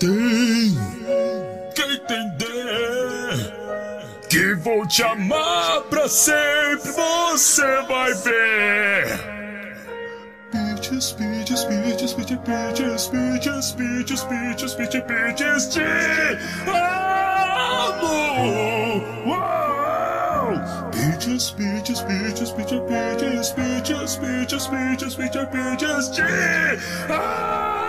Tem que entender que vou te amar pra sempre, você vai ver. Bitches, bitches, bitches, bitches, bitches, bitches, bitches, bitches, bitches, bitches, te amo. Uau! Bitches, bitches, bitches, bitches, bitches, bitches, bitches, bitches, bitches, bitches, te amo.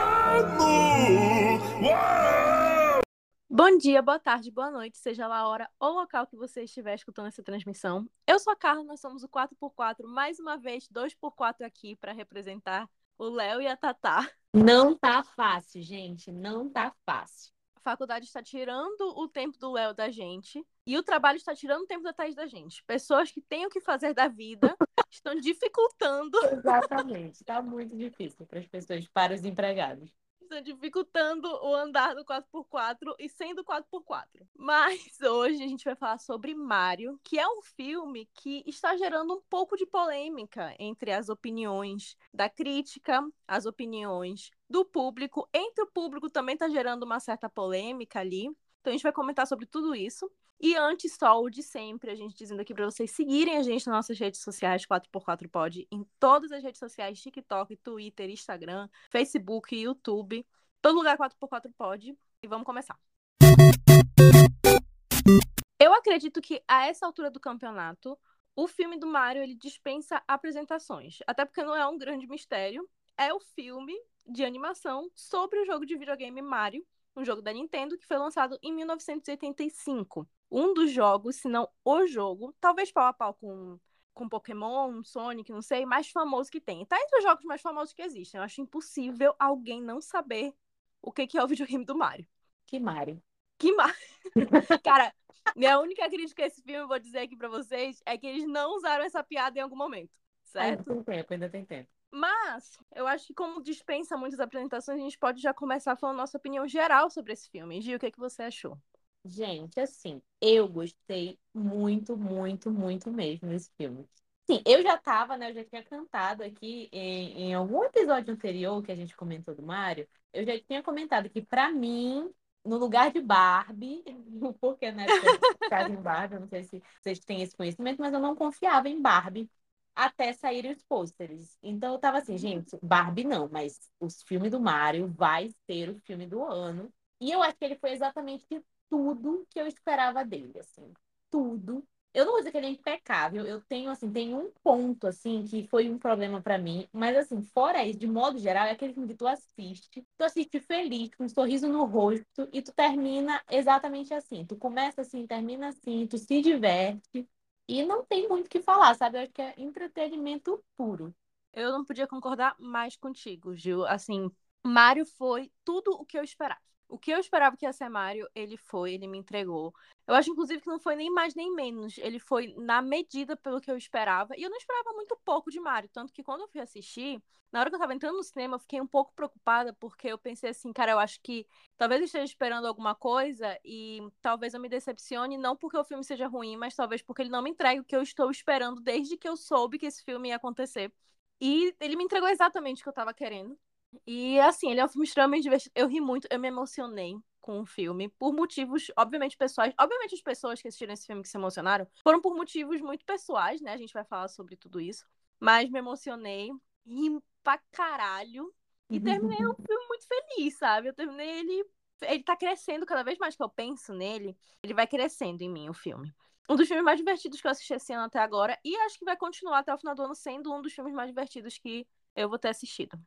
Bom dia, boa tarde, boa noite, seja lá a hora ou local que você estiver escutando essa transmissão. Eu sou a Carla, nós somos o 4x4, mais uma vez 2x4 aqui para representar o Léo e a Tatá. Não tá fácil, gente. Não tá fácil. A faculdade está tirando o tempo do Léo da gente e o trabalho está tirando o tempo da Thaís da gente. Pessoas que têm o que fazer da vida estão dificultando Exatamente. Tá muito difícil para as pessoas, para os empregados. Dificultando o andar do 4x4 e sendo 4x4. Mas hoje a gente vai falar sobre Mario, que é um filme que está gerando um pouco de polêmica entre as opiniões da crítica, as opiniões do público. Entre o público também está gerando uma certa polêmica ali. Então a gente vai comentar sobre tudo isso. E antes, só o de sempre, a gente dizendo aqui para vocês seguirem a gente nas nossas redes sociais 4x4pod, em todas as redes sociais, TikTok, Twitter, Instagram, Facebook, YouTube, todo lugar 4x4pod. E vamos começar. Eu acredito que a essa altura do campeonato, o filme do Mario ele dispensa apresentações, até porque não é um grande mistério. É o filme de animação sobre o jogo de videogame Mario, um jogo da Nintendo que foi lançado em 1985. Um dos jogos, se não o jogo, talvez pau a pau com, com Pokémon, Sonic, não sei, mais famoso que tem. Tá entre os jogos mais famosos que existem. Eu acho impossível alguém não saber o que que é o videogame do Mario. Que Mari. Que Mario. Cara, minha única crítica a esse filme, eu vou dizer aqui pra vocês, é que eles não usaram essa piada em algum momento, Ainda certo? tem tempo, ainda tem tempo. Mas eu acho que como dispensa muitas apresentações, a gente pode já começar falando nossa opinião geral sobre esse filme. Gil, o que, é que você achou? Gente, assim, eu gostei muito, muito, muito mesmo desse filme. Sim, eu já tava, né? Eu já tinha cantado aqui em, em algum episódio anterior que a gente comentou do Mario. Eu já tinha comentado que, pra mim, no lugar de Barbie, porque eu ficava em Barbie, eu não sei se vocês têm esse conhecimento, mas eu não confiava em Barbie até saírem os pôsteres. Então eu tava assim, gente, Barbie não, mas o filme do Mario vai ser o filme do ano. E eu acho que ele foi exatamente tudo que eu esperava dele, assim, tudo. Eu não vou dizer que ele é impecável, eu tenho, assim, tem um ponto, assim, que foi um problema pra mim, mas, assim, fora isso, de modo geral, é aquele filme que tu assiste, tu assiste feliz, com um sorriso no rosto, e tu termina exatamente assim. Tu começa assim, termina assim, tu se diverte, e não tem muito o que falar, sabe? Eu acho que é entretenimento puro. Eu não podia concordar mais contigo, Gil. Assim, Mario foi tudo o que eu esperava. O que eu esperava que ia ser Mario, ele foi, ele me entregou. Eu acho, inclusive, que não foi nem mais nem menos. Ele foi na medida pelo que eu esperava. E eu não esperava muito pouco de Mario. Tanto que quando eu fui assistir, na hora que eu tava entrando no cinema, eu fiquei um pouco preocupada, porque eu pensei assim, cara, eu acho que talvez eu esteja esperando alguma coisa e talvez eu me decepcione, não porque o filme seja ruim, mas talvez porque ele não me entregue o que eu estou esperando desde que eu soube que esse filme ia acontecer. E ele me entregou exatamente o que eu tava querendo. E assim, ele é um filme extremamente divertido. Eu ri muito, eu me emocionei com o filme, por motivos, obviamente, pessoais. Obviamente, as pessoas que assistiram esse filme que se emocionaram foram por motivos muito pessoais, né? A gente vai falar sobre tudo isso. Mas me emocionei, ri pra caralho. E terminei o filme muito feliz, sabe? Eu terminei ele. Ele tá crescendo cada vez mais que eu penso nele. Ele vai crescendo em mim, o filme. Um dos filmes mais divertidos que eu assisti esse ano até agora. E acho que vai continuar até o final do ano sendo um dos filmes mais divertidos que eu vou ter assistido.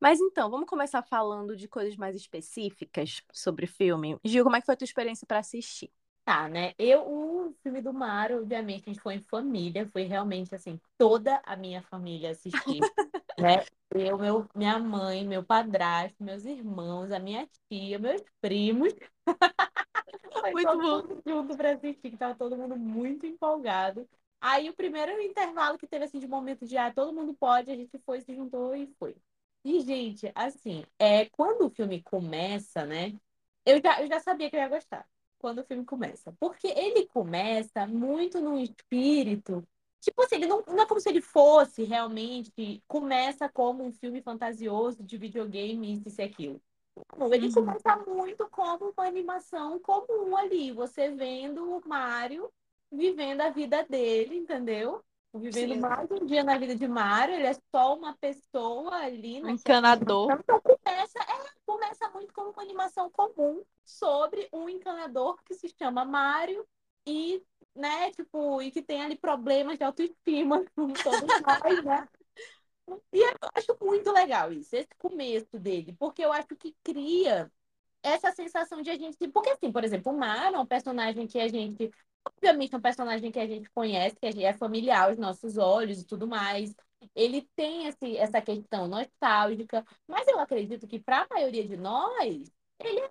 Mas então, vamos começar falando de coisas mais específicas sobre o filme. Gil, como é que foi a tua experiência para assistir? Tá, né? Eu, o filme do Mario, obviamente, a gente foi em família, foi realmente assim, toda a minha família assistir, né? Eu, meu, minha mãe, meu padrasto, meus irmãos, a minha tia, meus primos. Foi Muito todo bom. mundo junto pra assistir, que tava todo mundo muito empolgado. Aí o primeiro intervalo que teve assim de momento de ah, todo mundo pode, a gente foi, se juntou e foi. E, gente, assim, é, quando o filme começa, né? Eu já, eu já sabia que eu ia gostar quando o filme começa. Porque ele começa muito num espírito Tipo assim, ele não, não é como se ele fosse realmente. Começa como um filme fantasioso de videogame, isso e aquilo. Não, ele Uhum. começa muito como uma animação comum ali. Você vendo o Mario vivendo a vida dele, entendeu? Vivendo Sim. mais um dia na vida de Mario. Ele é só uma pessoa ali. Um encanador. então começa, é, começa muito como uma animação comum sobre um encanador que se chama Mário e, né, tipo, e que tem ali problemas de autoestima, como todos nós, né? E eu acho muito legal isso, esse começo dele, porque eu acho que cria essa sensação de a gente. Porque, assim, por exemplo, o Mário é um personagem que a gente. Obviamente, é um personagem que a gente conhece, que é familiar aos nossos olhos e tudo mais. Ele tem esse, essa questão nostálgica, mas eu acredito que, para a maioria de nós, ele é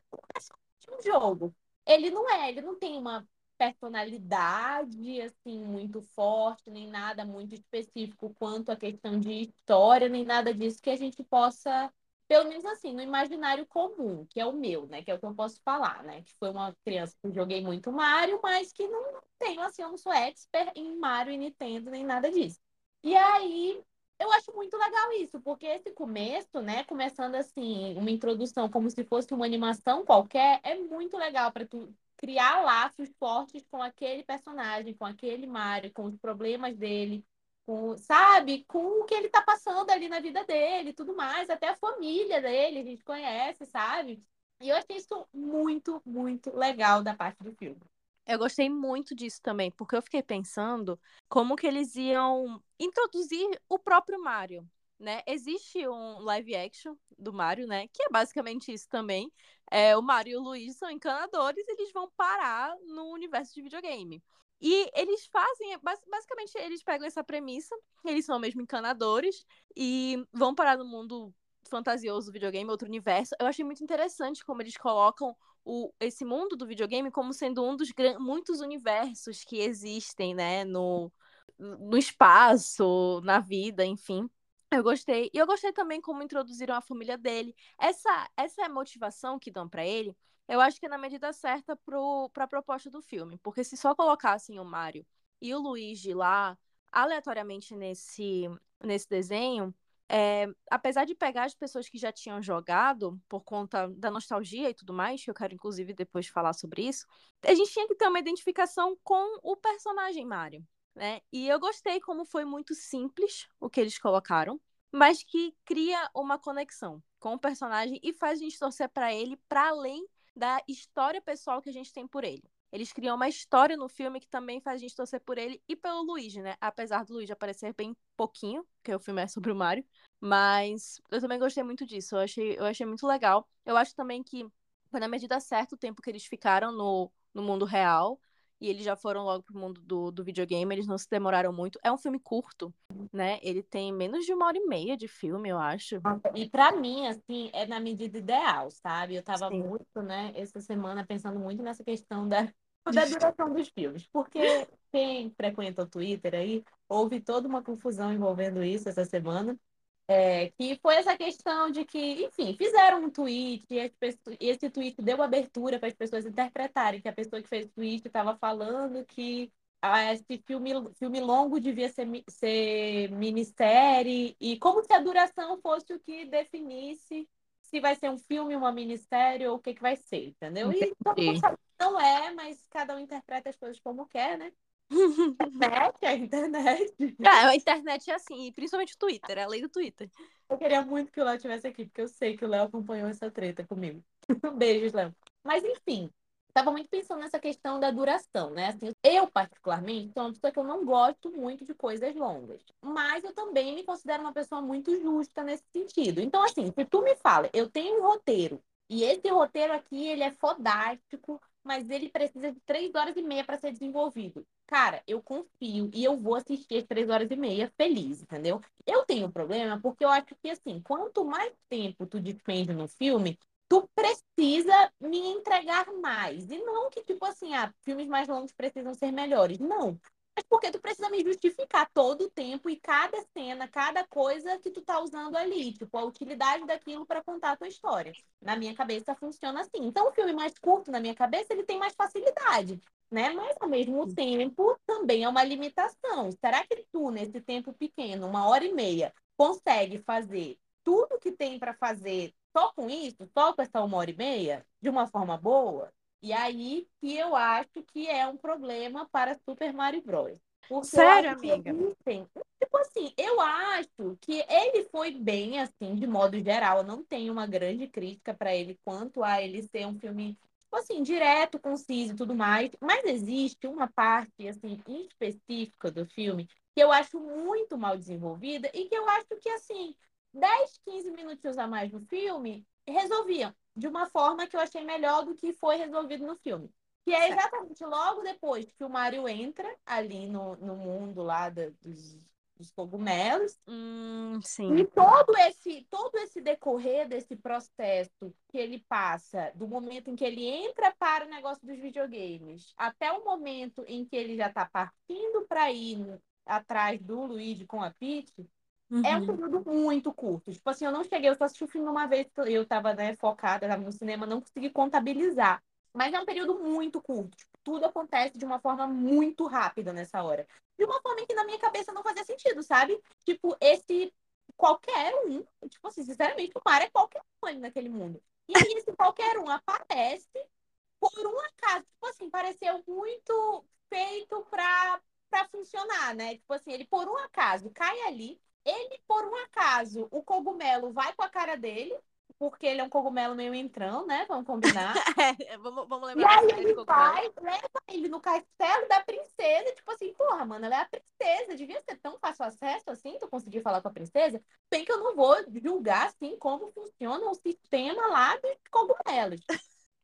um jogo. Ele não é, ele não tem uma personalidade assim muito forte, nem nada muito específico quanto a questão de história, nem nada disso que a gente possa, pelo menos assim, no imaginário comum, que é o meu, né, que é o que eu posso falar, né, que foi uma criança que joguei muito Mario, mas que não tenho assim, eu não sou expert em Mario e Nintendo nem nada disso. E aí eu acho muito legal isso, porque esse começo, né, começando assim, uma introdução como se fosse uma animação qualquer, é muito legal para tu criar laços fortes com aquele personagem, com aquele Mario, com os problemas dele, com, sabe, com o que ele tá passando ali na vida dele, e tudo mais, até a família dele, a gente conhece, sabe? E eu achei isso muito, muito legal da parte do filme. Eu gostei muito disso também, porque eu fiquei pensando como que eles iam introduzir o próprio Mario, né? Existe um live action do Mario, né? Que é basicamente isso também. É, o Mario e o Luigi são encanadores, eles vão parar no universo de videogame. E eles fazem, bas- basicamente, eles pegam essa premissa, eles são mesmo encanadores, e vão parar no mundo fantasioso do videogame, outro universo. Eu achei muito interessante como eles colocam o, esse mundo do videogame como sendo um dos muitos universos que existem, né, no, no espaço, na vida, enfim. Eu gostei. E eu gostei também como introduziram a família dele. Essa, essa é motivação que dão pra ele. Eu acho que é na medida certa pro, pra proposta do filme. Porque se só colocassem o Mario e o Luigi lá aleatoriamente nesse, nesse desenho, é, apesar de pegar as pessoas que já tinham jogado por conta da nostalgia e tudo mais, que eu quero inclusive depois falar sobre isso, a gente tinha que ter uma identificação com o personagem Mario, né? E eu gostei como foi muito simples o que eles colocaram, mas que cria uma conexão com o personagem e faz a gente torcer para ele para além da história pessoal que a gente tem por ele. Eles criam uma história no filme que também faz a gente torcer por ele e pelo Luigi, né? Apesar do Luigi aparecer bem pouquinho, porque o filme é sobre o Mario. Mas eu também gostei muito disso. Eu achei, eu achei muito legal. Eu acho também que foi na medida certa o tempo que eles ficaram no, no mundo real. E eles já foram logo pro mundo do, do videogame. Eles não se demoraram muito. É um filme curto, né? Ele tem menos de uma hora e meia de filme, eu acho. E para mim, assim, é na medida ideal, sabe? Eu tava Sim. muito, né, essa semana pensando muito nessa questão da, da duração dos filmes. Porque quem frequenta o Twitter aí, houve toda uma confusão envolvendo isso essa semana. É, que foi essa questão de que, enfim, fizeram um tweet e as pessoas- e esse tweet deu abertura para as pessoas interpretarem que a pessoa que fez o tweet estava falando que ah, esse filme, filme longo devia ser, ser minissérie e como se a duração fosse o que definisse se vai ser um filme, uma minissérie ou o que, que vai ser, entendeu? E todo mundo Entendi. sabe que não é, mas cada um interpreta as coisas como quer, né? Internet, é a internet. Ah, a internet é assim, principalmente o Twitter, é a lei do Twitter. Eu queria muito que o Léo estivesse aqui, porque eu sei que o Léo acompanhou essa treta comigo. Beijos, Léo. Mas, enfim, tava muito pensando nessa questão da duração, né? Assim, eu, particularmente, sou uma pessoa que eu não gosto muito de coisas longas. Mas eu também me considero uma pessoa muito justa nesse sentido. Então, assim, se tu me fala, eu tenho um roteiro, e esse roteiro aqui, ele é fodástico, mas ele precisa de três horas e meia para ser desenvolvido. Cara, eu confio e eu vou assistir as três horas e meia feliz, entendeu? Eu tenho um problema porque eu acho que, assim, quanto mais tempo tu despende no filme, tu precisa me entregar mais. E não que, tipo assim, ah, filmes mais longos precisam ser melhores. Não. Mas porque tu precisa me justificar todo o tempo e cada cena, cada coisa que tu tá usando ali. Tipo, a utilidade daquilo para contar a tua história. Na minha cabeça funciona assim. Então, o filme mais curto, na minha cabeça, ele tem mais facilidade. Né? Mas ao mesmo tempo também é uma limitação. Será que tu, nesse tempo pequeno, uma hora e meia, consegue fazer tudo que tem para fazer só com isso, só com essa uma hora e meia, de uma forma boa? E aí que eu acho que é um problema para Super Mario Bros. Porque Sério, amiga? Existem, tipo assim, eu acho que ele foi bem, assim, de modo geral. Eu não tenho uma grande crítica para ele quanto a ele ser um filme assim, direto, conciso e tudo mais. Mas existe uma parte, assim, específica do filme que eu acho muito mal desenvolvida e que eu acho que, assim, 10, 15 minutos a mais no filme resolviam de uma forma que eu achei melhor do que foi resolvido no filme. Que é exatamente logo depois que o Mario entra ali no, no mundo lá da, dos, dos cogumelos. Hum, sim. E todo esse, todo esse decorrer desse processo que ele passa, do momento em que ele entra para o negócio dos videogames, até o momento em que ele já está partindo para ir atrás do Luigi com a Peach, uhum. é um uhum. período muito curto. Tipo assim, eu não cheguei, eu só assisti o filme uma vez, eu estava né, focada, estava no cinema, não consegui contabilizar. Mas é um período muito curto. Tipo, tudo acontece de uma forma muito rápida nessa hora. De uma forma que na minha cabeça não fazia sentido, sabe? Tipo, esse qualquer um, tipo assim, sinceramente, o mar é qualquer um ali naquele mundo. E aí esse qualquer um aparece por um acaso. Tipo assim, pareceu muito feito pra, pra funcionar, né? Tipo assim, ele por um acaso cai ali, ele por um acaso, o cogumelo vai com a cara dele, porque ele é um cogumelo meio entrão, né? Vamos combinar. é, vamos, vamos lembrar. E aí ele vai, leva ele no castelo da princesa, tipo assim, porra, mano, ela é a princesa, devia ser tão fácil acesso assim, tu conseguir falar com a princesa. Bem que eu não vou julgar, assim, como funciona o sistema lá dos cogumelos.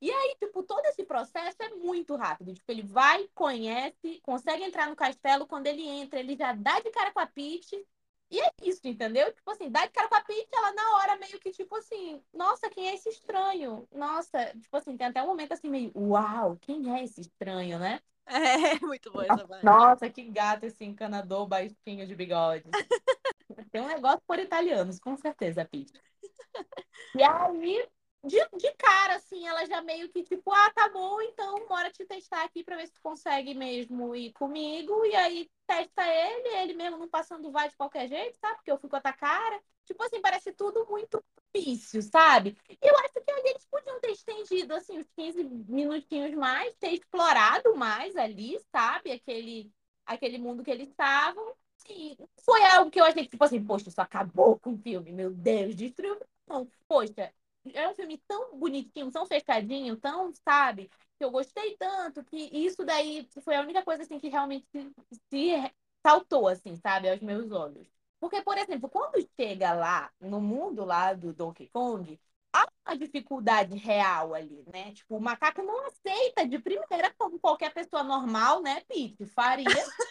E aí, tipo, todo esse processo é muito rápido. Tipo, ele vai, conhece, consegue entrar no castelo. Quando ele entra, ele já dá de cara com a Peach e é isso, entendeu? Tipo assim, dá de cara com a Peach, ela na hora meio que, tipo assim, nossa, quem é esse estranho? Nossa, tipo assim, tem até um momento assim meio, uau, quem é esse estranho, né? É, muito bom essa parte. Nossa, que gato esse encanador baixinho de bigode. tem um negócio por italianos, com certeza, Peach. E aí, de, de cara, assim, ela já meio que tipo, ah, tá bom, então bora te testar aqui pra ver se tu consegue mesmo ir comigo. E aí testa ele, ele mesmo não passando vai de qualquer jeito, sabe? Porque eu fui com a cara. Tipo assim, parece tudo muito difícil, sabe? E eu acho que eles podiam ter estendido, assim, os 15 minutinhos mais, ter explorado mais ali, sabe? Aquele, aquele mundo que eles estavam. Sim, foi algo que eu achei que, tipo assim, poxa, isso acabou com o filme, meu Deus, destruiu. Poxa, é um filme tão bonitinho, tão fechadinho, tão, sabe? Que eu gostei tanto que isso daí foi a única coisa assim que realmente se, se saltou, assim, sabe, aos meus olhos. Porque, por exemplo, quando chega lá, no mundo lá do Donkey Kong, há uma dificuldade real ali, né? Tipo, o macaco não aceita de primeira, como qualquer pessoa normal, né, Pete, faria.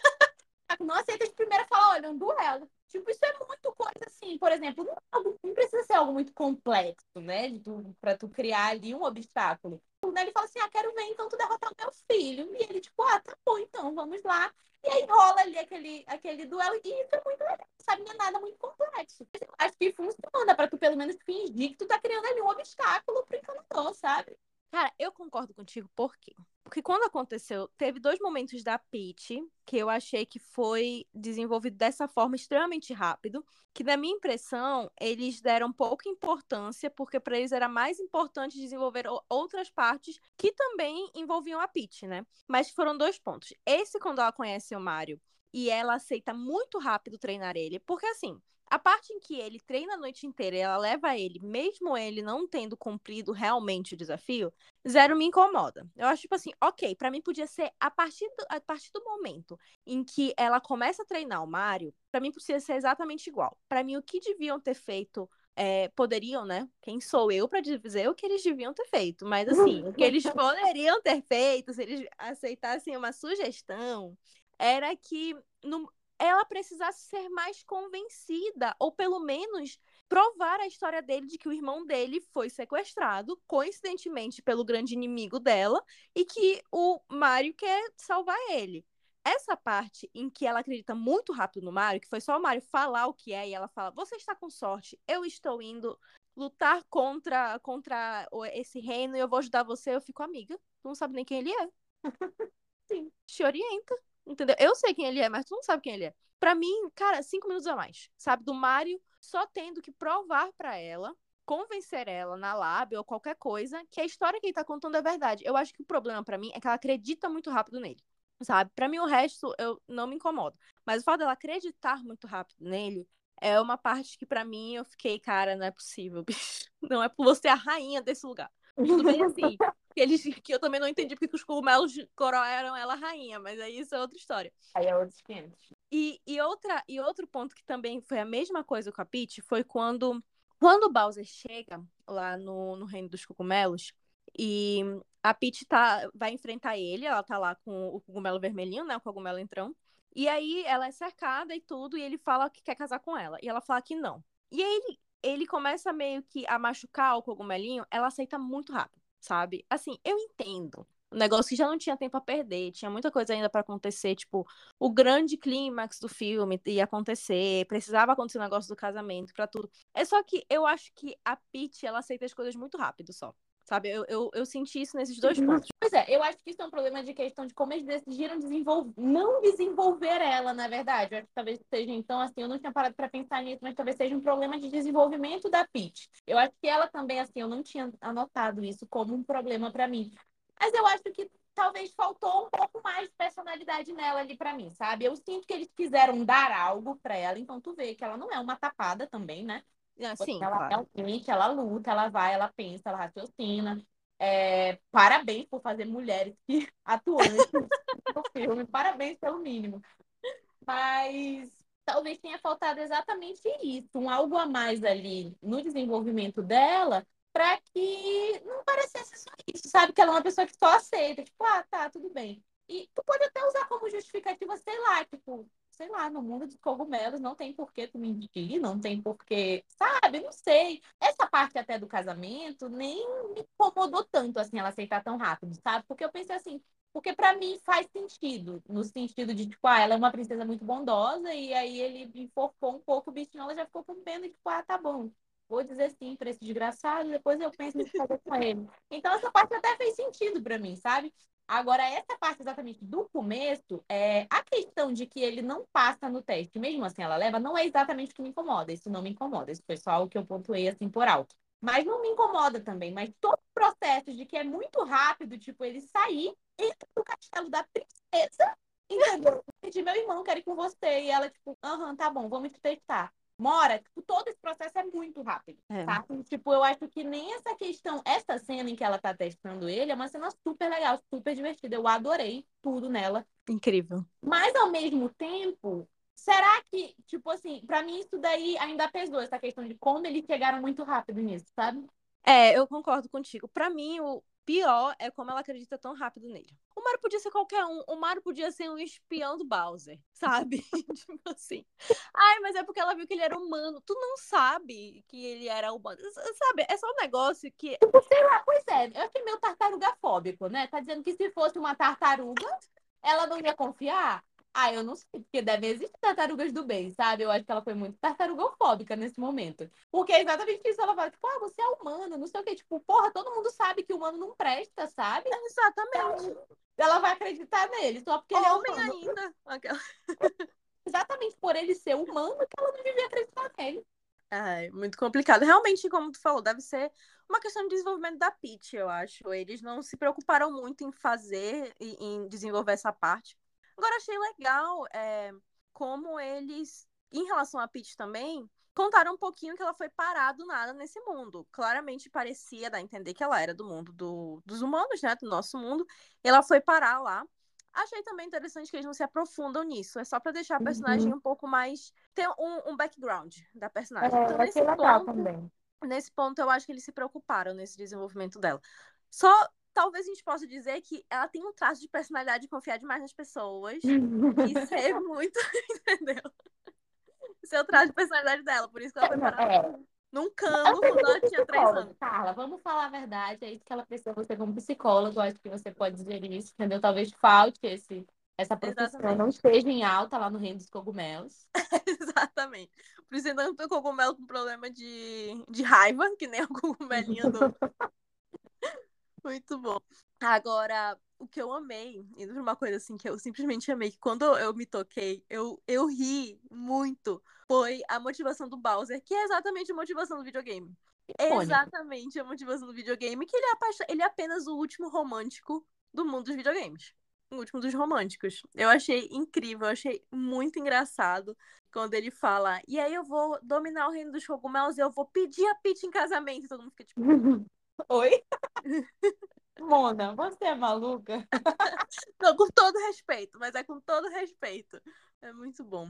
não aceita de primeira falar, olha, um duelo. Tipo, isso é muito coisa assim, por exemplo, não, não precisa ser algo muito complexo, né? Tu, pra tu criar ali um obstáculo. Ele fala assim, ah, quero ver então tu derrotar o meu filho. E ele, tipo, ah, tá bom, então, vamos lá. E aí rola ali aquele, aquele duelo, e isso é muito legal, sabe? Não é nada muito complexo. Acho que funciona pra tu pelo menos fingir que tu tá criando ali um obstáculo pro encanador, sabe? Cara, eu concordo contigo, por quê? Porque quando aconteceu, teve dois momentos da Peach que eu achei que foi desenvolvido dessa forma extremamente rápido, que na minha impressão, eles deram pouca importância, porque para eles era mais importante desenvolver outras partes que também envolviam a Peach, né? Mas foram dois pontos. Esse quando ela conhece o Mario e ela aceita muito rápido treinar ele, porque assim, a parte em que ele treina a noite inteira e ela leva ele, mesmo ele não tendo cumprido realmente o desafio, zero me incomoda. Eu acho, tipo assim, ok, para mim podia ser a partir, do, a partir do momento em que ela começa a treinar o Mario, para mim podia ser exatamente igual. Para mim, o que deviam ter feito é, poderiam, né? Quem sou eu para dizer o que eles deviam ter feito? Mas assim, o que eles poderiam ter feito, se eles aceitassem uma sugestão, era que no, ela precisasse ser mais convencida, ou pelo menos provar a história dele de que o irmão dele foi sequestrado, coincidentemente pelo grande inimigo dela, e que o Mario quer salvar ele. Essa parte em que ela acredita muito rápido no Mario, que foi só o Mario falar o que é, e ela fala: Você está com sorte, eu estou indo lutar contra, contra esse reino e eu vou ajudar você, eu fico amiga. Tu não sabe nem quem ele é. Sim. Te orienta, entendeu? Eu sei quem ele é, mas tu não sabe quem ele é. Pra mim, cara, cinco minutos a mais, sabe? Do Mário só tendo que provar pra ela, convencer ela na lábia ou qualquer coisa, que a história que ele tá contando é verdade. Eu acho que o problema pra mim é que ela acredita muito rápido nele, sabe? Pra mim, o resto eu não me incomodo. Mas o fato dela acreditar muito rápido nele é uma parte que pra mim eu fiquei, cara, não é possível, bicho. Não é por você a rainha desse lugar. Tudo bem assim. Que, eles, que eu também não entendi porque os cogumelos coroaram ela rainha, mas aí isso é outra história. Aí é outros 500. E, e, outra, e outro ponto que também foi a mesma coisa com a Peach foi quando, quando o Bowser chega lá no, no Reino dos Cogumelos e a Peach tá, vai enfrentar ele, ela tá lá com o cogumelo vermelhinho, né, o cogumelo entrão. E aí ela é cercada e tudo, e ele fala que quer casar com ela. E ela fala que não. E aí ele, ele começa meio que a machucar o cogumelinho, ela aceita muito rápido, sabe? Assim, eu entendo. Um negócio que já não tinha tempo a perder, tinha muita coisa ainda para acontecer, tipo, o grande clímax do filme ia acontecer, precisava acontecer o negócio do casamento para tudo. É só que eu acho que a Peach, ela aceita as coisas muito rápido só. Sabe, eu, eu, eu, senti isso nesses dois pontos. Pois é, eu acho que isso é um problema de questão de como eles decidiram desenvolver, não desenvolver ela, na verdade. Eu acho que talvez seja, então, assim, eu não tinha parado para pensar nisso, mas talvez seja um problema de desenvolvimento da Peach. Eu acho que ela também, assim, eu não tinha anotado isso como um problema para mim. Mas eu acho que talvez faltou um pouco mais de personalidade nela ali para mim, sabe? Eu sinto que eles quiseram dar algo para ela, então tu vê que ela não é uma tapada também, né? Ah, sim, ela claro. realmente, ela luta, ela vai, ela pensa, ela raciocina. É, parabéns por fazer mulheres que atuantes no filme, parabéns pelo mínimo. Mas talvez tenha faltado exatamente isso, um algo a mais ali no desenvolvimento dela, para que não parecesse só isso, sabe? Que ela é uma pessoa que só aceita, tipo, ah, tá, tudo bem. E tu pode até usar como justificativa, sei lá, tipo, sei lá, no mundo dos cogumelos não tem por que tu mentir, não tem por que, sabe? Não sei. Essa parte até do casamento nem me incomodou tanto, assim, ela aceitar tão rápido, sabe? Porque eu pensei assim, porque para mim faz sentido, no sentido de, tipo, ah, ela é uma princesa muito bondosa, e aí ele enforcou um pouco o bichinho, ela já ficou com pena, tipo, ah, tá bom, vou dizer sim para esse desgraçado, depois eu penso em fazer com ele. Então essa parte até fez sentido para mim, sabe? Agora, essa parte exatamente do começo, é, a questão de que ele não passa no teste, mesmo assim ela leva, não é exatamente o que me incomoda. Isso não me incomoda. Isso foi só o que eu pontuei assim por alto. Mas não me incomoda também. Mas todo o processo de que é muito rápido, tipo, ele sair, entra no castelo da princesa, entendeu? De meu irmão, quero ir com você. E ela, tipo, aham, tá bom, vamos te testar mora, tipo, todo esse processo é muito rápido, é. tá? Tipo, eu acho que nem essa questão, essa cena em que ela tá testando ele é uma cena super legal, super divertida. Eu adorei tudo nela. Incrível. Mas ao mesmo tempo, será que, tipo assim, para mim isso daí ainda pesou essa questão de como eles chegaram muito rápido nisso, sabe? É, eu concordo contigo. Para mim, o, pior é como ela acredita tão rápido nele. O Mario podia ser qualquer um. O Mario podia ser um espião do Bowser, sabe? tipo assim. Ai, mas é porque ela viu que ele era humano. Tu não sabe que ele era humano. Sabe? É só um negócio que. Sei lá, pois é. Eu achei meio tartarugafóbico, né? Tá dizendo que se fosse uma tartaruga, ela não ia confiar. Ah, eu não sei, porque devem existir tartarugas do bem, sabe? Eu acho que ela foi muito tartarugofóbica nesse momento. Porque é exatamente isso. Ela fala, tipo, ah, você é humano, não sei o quê. Tipo, porra, todo mundo sabe que o humano não presta, sabe? Exatamente. Então, ela vai acreditar nele, só porque ele é Homem humano. ainda. Aquela... exatamente por ele ser humano que ela não devia acreditar nele. Ai, muito complicado. Realmente, como tu falou, deve ser uma questão de desenvolvimento da Peach, eu acho. Eles não se preocuparam muito em fazer em desenvolver essa parte. Agora, achei legal é, como eles, em relação a Peach também, contaram um pouquinho que ela foi parar do nada nesse mundo. Claramente parecia dar a entender que ela era do mundo do, dos humanos, né? Do nosso mundo. Ela foi parar lá. Achei também interessante que eles não se aprofundam nisso. É só para deixar a personagem uhum. um pouco mais. ter um, um background da personagem. É, então, nesse legal ponto, também. Nesse ponto, eu acho que eles se preocuparam nesse desenvolvimento dela. Só talvez a gente possa dizer que ela tem um traço de personalidade de confiar demais nas pessoas e ser muito, entendeu? Ser o traço de personalidade dela, por isso que ela foi parada é. num cano quando ela tinha três anos. Carla, vamos falar a verdade, é isso que ela precisa, você como psicólogo, acho que você pode dizer isso, entendeu? Talvez falte esse, essa profissão Exatamente. não esteja em alta lá no reino dos cogumelos. Exatamente. Por isso ainda não tem cogumelo com problema de, de raiva, que nem o cogumelinho do, muito bom. Agora, o que eu amei, indo pra uma coisa assim que eu simplesmente amei, que quando eu me toquei, eu, eu ri muito, foi a motivação do Bowser, que é exatamente a motivação do videogame. Icônico. Exatamente a motivação do videogame, que ele é, apa- ele é apenas o último romântico do mundo dos videogames. O último dos românticos. Eu achei incrível, eu achei muito engraçado quando ele fala, e aí eu vou dominar o reino dos cogumelos e eu vou pedir a Peach em casamento. E todo mundo fica tipo, Oi? Mona, você é maluca? não, com todo respeito, mas é com todo respeito. É muito bom.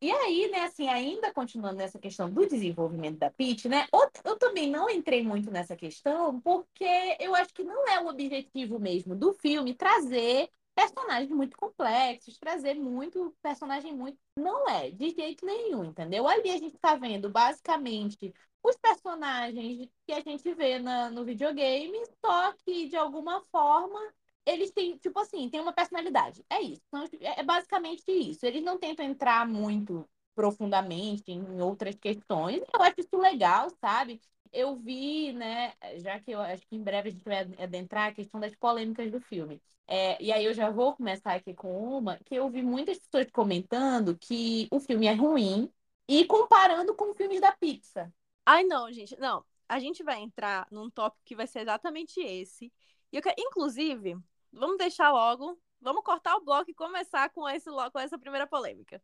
E aí, né, assim, ainda continuando nessa questão do desenvolvimento da Peach, né, eu, eu também não entrei muito nessa questão, porque eu acho que não é o objetivo mesmo do filme trazer personagens muito complexos, trazer muito personagem muito. Não é, de jeito nenhum, entendeu? Ali a gente tá vendo basicamente os personagens que a gente vê na, no videogame, só que de alguma forma eles têm, tipo assim, tem uma personalidade. É isso. Então, é basicamente isso. Eles não tentam entrar muito profundamente em outras questões. Eu acho isso legal, sabe? Eu vi, né, já que eu acho que em breve a gente vai adentrar a questão das polêmicas do filme. É, e aí eu já vou começar aqui com uma, que eu vi muitas pessoas comentando que o filme é ruim e comparando com filmes da Pixar. Ai, não, gente, não. A gente vai entrar num tópico que vai ser exatamente esse. E eu quero, inclusive, vamos deixar logo, vamos cortar o bloco e começar com esse com essa primeira polêmica.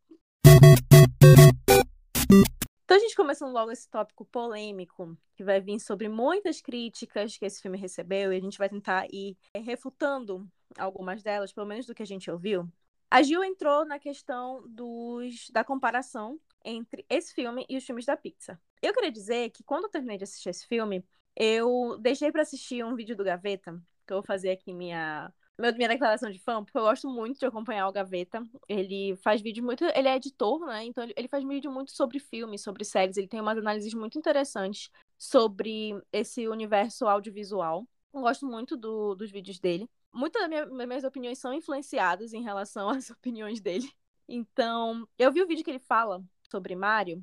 Então a gente começando logo esse tópico polêmico, que vai vir sobre muitas críticas que esse filme recebeu, e a gente vai tentar ir eh, refutando algumas delas, pelo menos do que a gente ouviu. A Gil entrou na questão dos, da comparação entre esse filme e os filmes da Pixar. Eu queria dizer que quando eu terminei de assistir esse filme, eu deixei pra assistir um vídeo do Gaveta, que eu vou fazer aqui minha minha declaração de fã, porque eu gosto muito de acompanhar o Gaveta. Ele faz vídeo muito. Ele é editor, né? Então ele- faz vídeo muito sobre filmes, sobre séries. Ele tem umas análises muito interessantes sobre esse universo audiovisual. Eu gosto muito do- dos vídeos dele. Muitas das minha- minhas opiniões são influenciadas em relação às opiniões dele. Então, eu vi o vídeo que ele fala sobre Mario.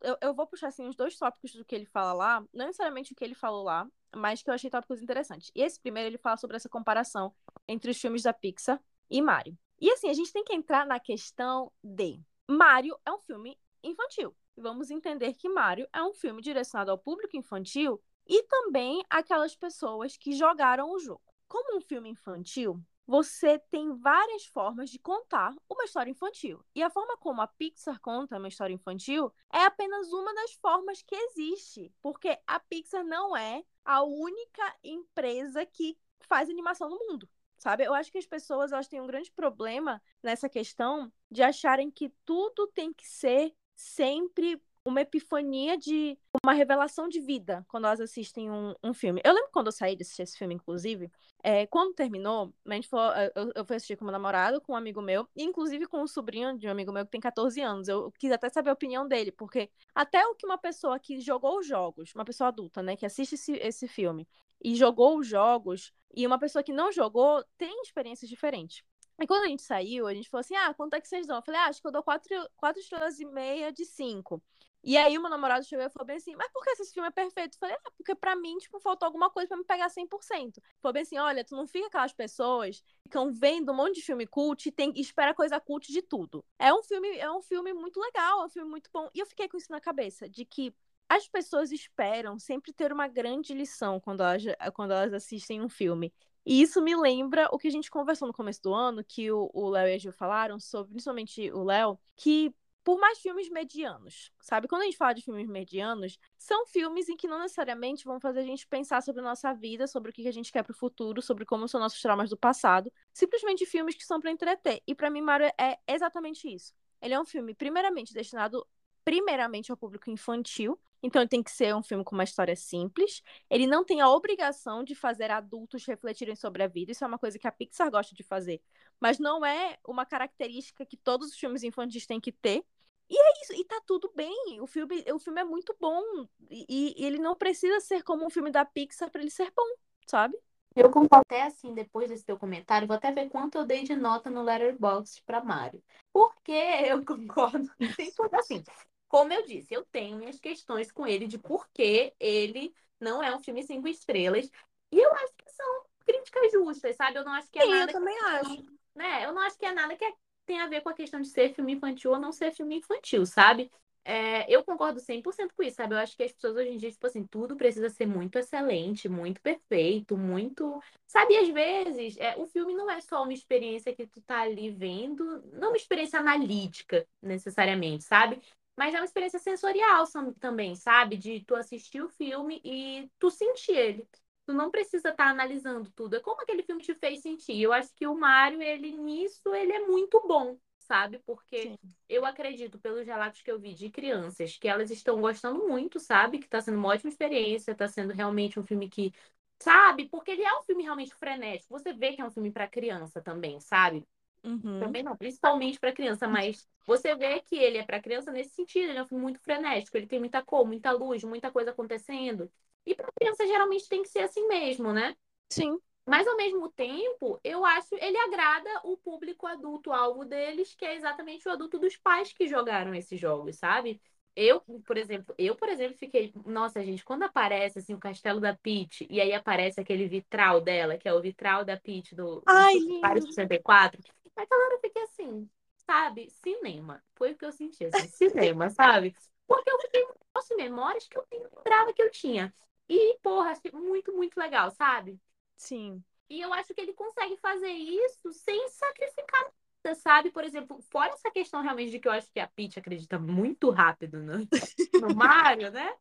Eu, eu vou puxar assim, os dois tópicos do que ele fala lá, não necessariamente o que ele falou lá, mas que eu achei tópicos interessantes. E esse primeiro ele fala sobre essa comparação entre os filmes da Pixar e Mario. E assim, a gente tem que entrar na questão de Mario é um filme infantil. Vamos entender que Mario é um filme direcionado ao público infantil e também aquelas pessoas que jogaram o jogo. Como um filme infantil, você tem várias formas de contar uma história infantil. E a forma como a Pixar conta uma história infantil é apenas uma das formas que existe. Porque a Pixar não é a única empresa que faz animação no mundo. Sabe? Eu acho que as pessoas elas têm um grande problema nessa questão de acharem que tudo tem que ser sempre uma epifania de uma revelação de vida quando elas assistem um, um filme. Eu lembro quando eu saí de assistir esse filme, inclusive, é, quando terminou, a gente falou, eu, eu fui assistir com meu namorado, com um amigo meu, e inclusive com um sobrinho de um amigo meu que tem 14 anos. Eu quis até saber a opinião dele, porque até o que uma pessoa que jogou os jogos, uma pessoa adulta, né, que assiste esse, esse filme e jogou os jogos, e uma pessoa que não jogou, tem experiências diferentes. E quando a gente saiu, a gente falou assim: ah, quanto é que vocês dão? Eu falei, ah, acho que eu dou quatro, quatro estrelas e meia de cinco. E aí o meu namorado chegou e falou bem assim, mas por que esse filme é perfeito? Eu falei, ah, porque pra mim, tipo, faltou alguma coisa pra me pegar 100%. Falou bem assim, olha, tu não fica aquelas pessoas que ficam vendo um monte de filme cult e, tem, espera coisa cult de tudo. É um filme, é um filme muito legal, é um filme muito bom. E eu fiquei com isso na cabeça, de que as pessoas esperam sempre ter uma grande lição quando elas, quando elas assistem um filme. E isso me lembra o que a gente conversou no começo do ano, que o Léo e a Gil falaram sobre, principalmente o Léo, que por mais filmes medianos, sabe? Quando a gente fala de filmes medianos, são filmes em que não necessariamente vão fazer a gente pensar sobre a nossa vida, sobre o que a gente quer pro futuro, sobre como são nossos traumas do passado. Simplesmente filmes que são para entreter. E para mim, Mario é exatamente isso. Ele é um filme, primeiramente, destinado primeiramente ao público infantil. Então ele tem que ser um filme com uma história simples. Ele não tem a obrigação de fazer adultos refletirem sobre a vida. Isso é uma coisa que a Pixar gosta de fazer. Mas não é uma característica que todos os filmes infantis têm que ter. E é isso, e tá tudo bem. O filme, o filme é muito bom. E, e ele não precisa ser como um filme da Pixar para ele ser bom, sabe? Eu concordo até assim, depois desse teu comentário, vou até ver quanto eu dei de nota no Letterboxd para Mário. Porque eu concordo. Assim, como eu disse, eu tenho minhas questões com ele de por que ele não é um filme cinco estrelas. E eu acho que são críticas justas, sabe? Eu não acho que é Sim, nada eu também que, acho. né? Eu não acho que é nada que é- tem a ver com a questão de ser filme infantil ou não ser filme infantil, sabe? É, eu concordo 100% com isso, sabe? Eu acho que as pessoas hoje em dia, tipo assim, tudo precisa ser muito excelente, muito perfeito, muito. Sabe, às vezes, é, o filme não é só uma experiência que tu tá ali vendo, não uma experiência analítica, necessariamente, sabe? Mas é uma experiência sensorial também, sabe? De tu assistir o filme e tu sentir ele. Tu não precisa estar analisando tudo. É como aquele filme te fez sentir. Eu acho que o Mário, ele nisso, ele é muito bom, sabe? Porque Sim. eu acredito, pelos relatos que eu vi de crianças, que elas estão gostando muito, sabe? Que tá sendo uma ótima experiência, tá sendo realmente um filme que, sabe? Porque ele é um filme realmente frenético. Você vê que é um filme para criança também, sabe? Uhum. Também não, principalmente para criança, mas você vê que ele é para criança nesse sentido, ele é um filme muito frenético, ele tem muita cor, muita luz, muita coisa acontecendo. E para criança geralmente tem que ser assim mesmo, né? Sim. Mas ao mesmo tempo, eu acho ele agrada o público adulto alvo deles, que é exatamente o adulto dos pais que jogaram esses jogos, sabe? Eu, por exemplo, eu, por exemplo, fiquei, nossa, gente, quando aparece assim o castelo da Peach e aí aparece aquele vitral dela, que é o vitral da Peach do, do Ai, Super lindo. 64, naquela hora eu fiquei assim, sabe? Cinema. Foi o que eu senti, assim, cinema, sabe? Porque eu fiquei nossa, memórias que eu nem lembrava que eu tinha. E, porra, achei muito, muito legal, sabe? Sim. E eu acho que ele consegue fazer isso sem sacrificar nada, sabe? Por exemplo, fora essa questão realmente de que eu acho que a Peach acredita muito rápido no, no Mario, né?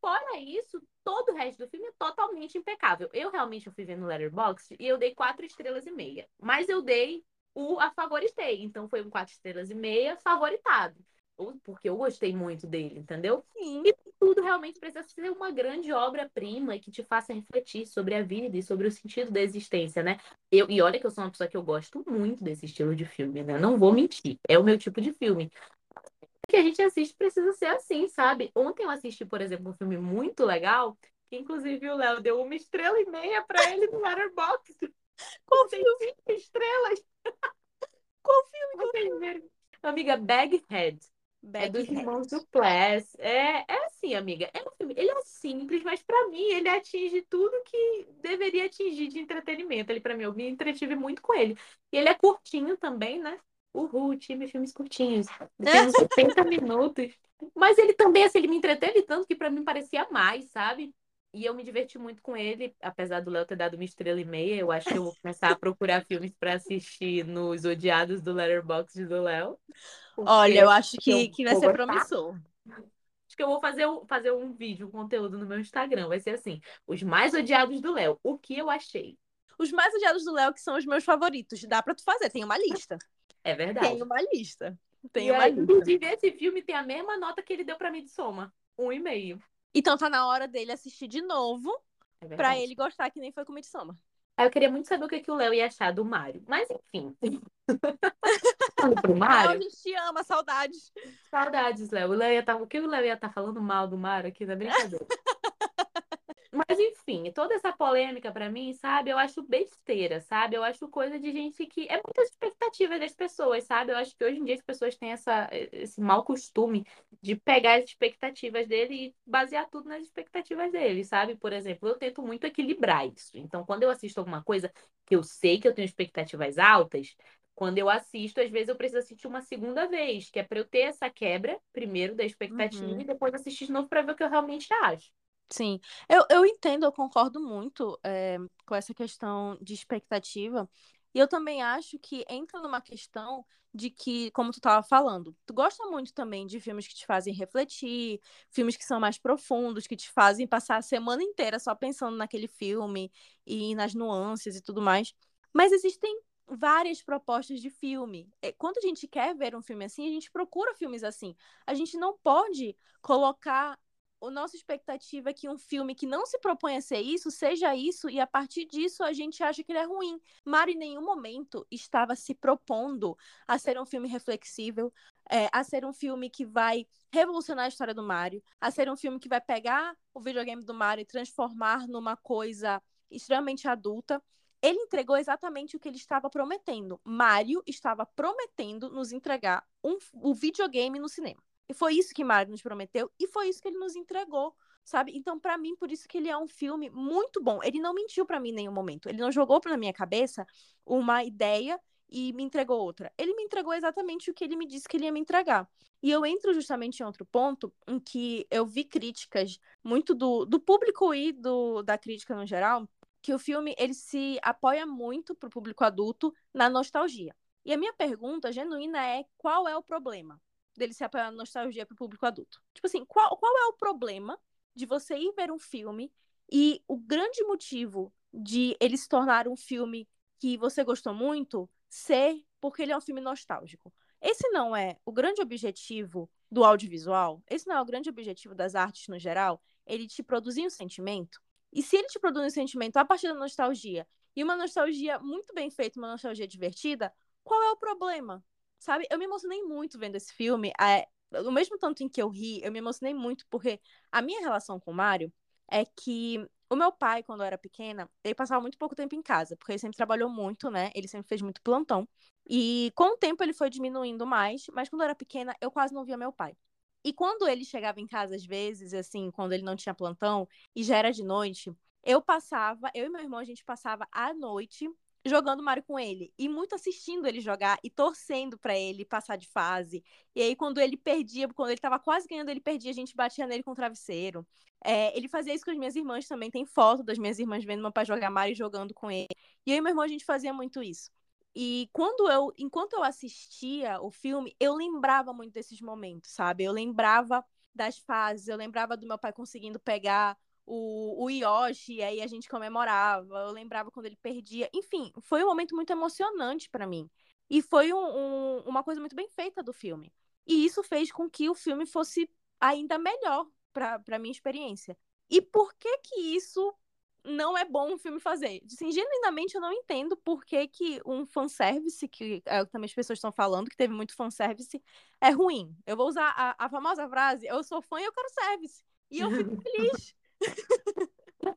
Fora isso, todo o resto do filme é totalmente impecável. Eu realmente eu fui ver no Letterboxd e eu dei quatro estrelas e meia. Mas eu dei o a favoritei. Então foi um quatro estrelas e meia favoritado. Porque eu gostei muito dele, entendeu? Sim. E tudo realmente precisa ser uma grande obra-prima que te faça refletir sobre a vida e sobre o sentido da existência, né? Eu, e olha que eu sou uma pessoa que eu gosto muito desse estilo de filme, né? Não vou mentir, é o meu tipo de filme. O que a gente assiste precisa ser assim, sabe? Ontem eu assisti, por exemplo, um filme muito legal, que inclusive o Léo deu uma estrela e meia pra ele no Letterboxd. Qual cinco estrelas. Qual filme? Viram? Amiga, Baghead. É dos irmãos Duplass. É, é assim, amiga. É um filme. Ele é simples, mas pra mim ele atinge tudo que deveria atingir de entretenimento. Ele para mim eu me entretive muito com ele. E ele é curtinho também, né? Uhul, time filmes curtinhos. Tem uns 70 minutos. Mas ele também, assim, ele me entreteve tanto que pra mim parecia mais, sabe? E eu me diverti muito com ele, apesar do Léo ter dado uma estrela e meia. Eu acho que eu vou começar a procurar filmes pra assistir nos odiados do Letterboxd do Léo. Olha, eu acho que, que vai ser promissor. Acho que eu vou fazer, um- fazer um vídeo, um conteúdo no meu Instagram. Vai ser assim: os mais odiados do Léo. O que eu achei? Os mais odiados do Léo, que são os meus favoritos. Dá pra tu fazer, tem uma lista. É verdade. Tem uma lista. Tem E uma aí, lista. esse filme tem a mesma nota que ele deu pra mim de soma. Um e meio. Então tá na hora dele assistir de novo É pra ele gostar que nem foi com Midsommar. Aí eu queria muito saber o que, que o Léo ia achar do Mário. Mas, enfim. Falando pro Léo, a Mário, gente te ama, saudades. saudades, Léo. O Léo ia tá... O que o Léo ia estar falando mal do Mário aqui na brincadeira? Mas, enfim, toda essa polêmica pra mim, sabe? Eu acho besteira, sabe? Eu acho coisa de gente que. É muitas expectativas das pessoas, sabe? Eu acho que hoje em dia as pessoas têm essa, esse mau costume de pegar as expectativas dele e basear tudo nas expectativas dele, sabe? Por exemplo, eu tento muito equilibrar isso. Então, quando eu assisto alguma coisa que eu sei que eu tenho expectativas altas, quando eu assisto, às vezes eu preciso assistir uma segunda vez, que é pra eu ter essa quebra, primeiro, da expectativa, Uhum. e depois assistir de novo pra ver o que eu realmente acho. Sim, eu, eu entendo, eu concordo muito é, com essa questão de expectativa. E eu também acho que entra numa questão de que, como tu estava falando, tu gosta muito também de filmes que te fazem refletir, filmes que são mais profundos, que te fazem passar a semana inteira só pensando naquele filme e nas nuances e tudo mais. Mas existem várias propostas de filme. É, Quando a gente quer ver um filme assim, a gente procura filmes assim. A gente não pode colocar a nossa expectativa é que um filme que não se propõe a ser isso, seja isso, e a partir disso a gente acha que ele é ruim. Mario em nenhum momento estava se propondo a ser um filme reflexível, é, a ser um filme que vai revolucionar a história do Mario, a ser um filme que vai pegar o videogame do Mario e transformar numa coisa extremamente adulta. Ele entregou exatamente o que ele estava prometendo. Mario estava prometendo nos entregar um, o videogame no cinema. E foi isso que Mario nos prometeu e foi isso que ele nos entregou. sabe? Então, para mim, por isso que ele é um filme muito bom. Ele não mentiu para mim em nenhum momento. Ele não jogou pra minha cabeça uma ideia e me entregou outra. Ele me entregou exatamente o que ele me disse que ele ia me entregar. E eu entro justamente em outro ponto em que eu vi críticas muito do, do público e do, da crítica no geral, que o filme ele se apoia muito pro público adulto na nostalgia. E a minha pergunta genuína é qual é o problema dele se apoiar na nostalgia pro público adulto? Tipo assim, qual, qual é o problema de você ir ver um filme e o grande motivo de ele se tornar um filme que você gostou muito ser porque ele é um filme nostálgico. Esse não é o grande objetivo do audiovisual, esse não é o grande objetivo das artes no geral, ele te produzir um sentimento. E se ele te produz um sentimento a partir da nostalgia, e uma nostalgia muito bem feita, uma nostalgia divertida, qual é o problema? Sabe? Eu me emocionei muito vendo esse filme. É, no mesmo tanto em que eu ri, eu me emocionei muito porque a minha relação com o Mário é que o meu pai, quando eu era pequena, ele passava muito pouco tempo em casa, porque ele sempre trabalhou muito, né? Ele sempre fez muito plantão. E com o tempo ele foi diminuindo mais, mas quando eu era pequena, eu quase não via meu pai. E quando ele chegava em casa, às vezes, assim, quando ele não tinha plantão e já era de noite, eu passava, eu e meu irmão, a gente passava a noite jogando Mario com ele e muito assistindo ele jogar e torcendo para ele passar de fase. E aí quando ele perdia, quando ele tava quase ganhando, ele perdia, a gente batia nele com o travesseiro. É, ele fazia isso com as minhas irmãs também, tem foto das minhas irmãs vendo meu pai jogar Mario e jogando com ele. E e meu irmão a gente fazia muito isso. E quando eu, enquanto eu assistia o filme, eu lembrava muito desses momentos, sabe? Eu lembrava das fases, eu lembrava do meu pai conseguindo pegar o, o Yoshi, aí a gente comemorava, eu lembrava quando ele perdia. Enfim, foi um momento muito emocionante para mim. E foi um, um, uma coisa muito bem feita do filme. E isso fez com que o filme fosse ainda melhor para minha experiência. E por que que isso não é bom um filme fazer? Assim, genuinamente eu não entendo por que, que um fanservice, que é, também as pessoas estão falando, que teve muito fanservice, é ruim. Eu vou usar a, a famosa frase, eu sou fã e eu quero service. E eu fico feliz.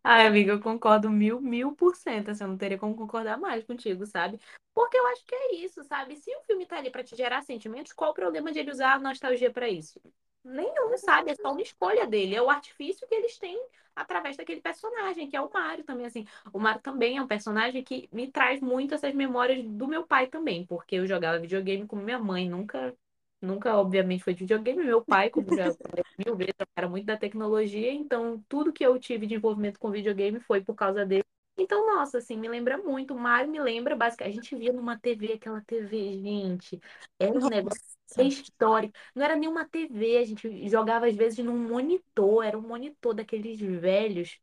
Ai, amiga, eu concordo mil, mil por cento. Assim, eu não teria como concordar mais contigo, sabe? Porque eu acho que é isso, sabe? Se o filme tá ali pra te gerar sentimentos, qual o problema de ele usar a nostalgia pra isso? Nenhum, sabe? É só uma escolha dele. É o artifício que eles têm através daquele personagem, que é o Mario também, assim. O Mario também é um personagem que me traz muito essas memórias do meu pai também, porque eu jogava videogame com minha mãe, nunca Nunca, obviamente, foi de videogame. Meu pai, como já mil vezes, era muito da tecnologia, então tudo que eu tive de envolvimento com videogame foi por causa dele. Então, nossa, assim, me lembra muito. O Mario me lembra, basicamente, a gente via numa TV, aquela TV, gente, era um negócio histórico. Não era nenhuma TV, a gente jogava às vezes num monitor, era um monitor daqueles velhos,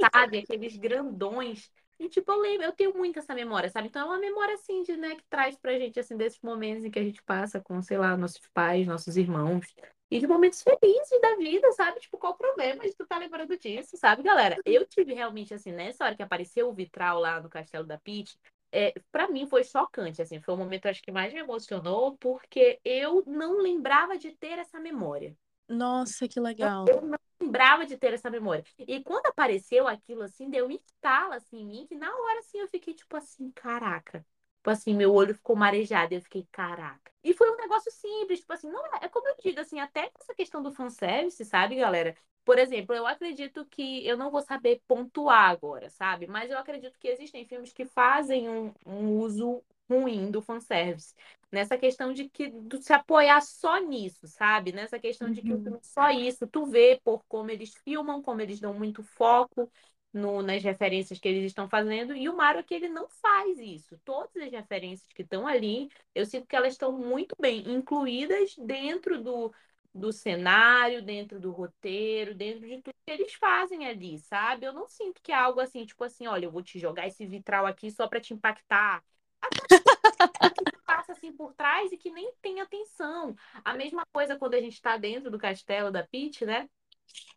sabe? Aqueles grandões. E, tipo, eu lembro, eu tenho muito essa memória, sabe? Então é uma memória, assim, de, né, que traz pra gente, assim, desses momentos em que a gente passa com, sei lá, nossos pais, nossos irmãos. E de momentos felizes da vida, sabe? Tipo, qual o problema de tu tá lembrando disso, sabe, galera? Eu tive realmente, assim, nessa hora que apareceu o vitral lá no Castelo da Peach, é, para mim foi chocante, assim, foi o momento, acho que mais me emocionou, porque eu não lembrava de ter essa memória. Nossa, que legal. Eu não lembrava de ter essa memória. E quando apareceu aquilo assim, deu um estalo assim em mim, que na hora assim eu fiquei tipo assim, caraca. Tipo assim, meu olho ficou marejado, eu fiquei, caraca. E foi um negócio simples, tipo assim, não é, é como eu digo, assim, até essa questão do fanservice, sabe, galera? Por exemplo, eu acredito que eu não vou saber pontuar agora, sabe? Mas eu acredito que existem filmes que fazem um, um uso ruim do fanservice. Nessa questão de que de se apoiar só nisso, sabe? Nessa questão uhum. de que o filme é só isso, tu vê por como eles filmam, como eles dão muito foco no, nas referências que eles estão fazendo, e o Mario é que ele não faz isso. Todas as referências que estão ali, eu sinto que elas estão muito bem incluídas dentro do, do cenário, dentro do roteiro, dentro de tudo que eles fazem ali, sabe? Eu não sinto que é algo assim, tipo assim, olha, eu vou te jogar esse vitral aqui só para te impactar passa assim por trás e que nem tem atenção. A mesma coisa quando a gente está dentro do castelo da Peach, né?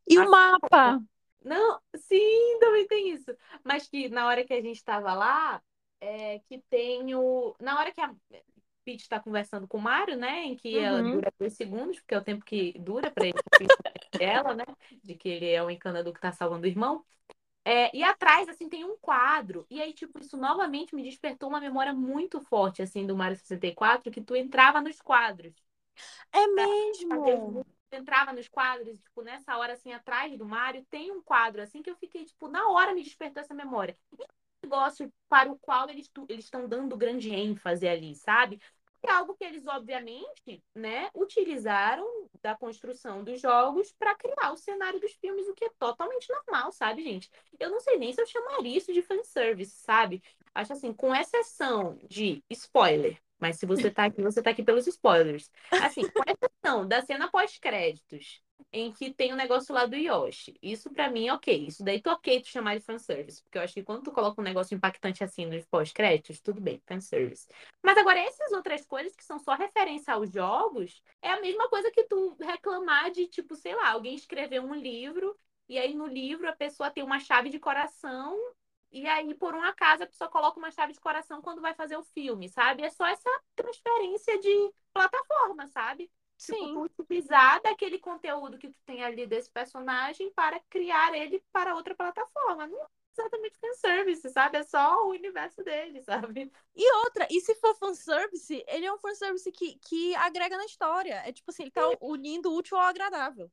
E assim, o mapa? Não, sim, também tem isso. Mas que na hora que a gente estava lá, é, que tem o. Na hora que a Peach está conversando com o Mario, né? Em que uhum. ela dura dois segundos, porque é o tempo que dura para ele ela, né? De que ele é o encanador que está salvando o irmão. É, e atrás, assim, tem um quadro. E aí, tipo, isso novamente me despertou uma memória muito forte, assim, do Mario 64, que tu entrava nos quadros. É mesmo? entrava nos quadros, tipo, nessa hora, assim, atrás do Mário, tem um quadro, assim, que eu fiquei, tipo, na hora me despertou essa memória. E um negócio para o qual eles estão dando grande ênfase ali, sabe? É algo que eles, obviamente, né, utilizaram da construção dos jogos para criar o cenário dos filmes, o que é totalmente normal, sabe, gente? Eu não sei nem se eu chamaria isso de fanservice, sabe? Acho assim, com exceção de spoiler, mas se você tá aqui, você tá aqui pelos spoilers. Assim, com exceção da cena pós-créditos, em que tem o um negócio lá do Yoshi. Isso para mim é ok. Isso daí tu ok tu chamar de fanservice. Porque eu acho que quando tu coloca um negócio impactante assim nos pós-créditos, tudo bem, fanservice. Mas agora, essas outras coisas que são só referência aos jogos, é a mesma coisa que tu reclamar de, tipo, sei lá, alguém escreveu um livro e aí no livro a pessoa tem uma chave de coração e aí, por um acaso, a pessoa coloca uma chave de coração quando vai fazer o filme, sabe? É só essa transferência de plataforma, sabe? Tipo, Sim. Tipo, utilizar daquele conteúdo que tu tem ali desse personagem para criar ele para outra plataforma. Não é exatamente fanservice, sabe? É só o universo dele, sabe? E outra, e se for fanservice, ele é um fanservice que, que agrega na história. É tipo assim, ele tá unindo o útil ao agradável.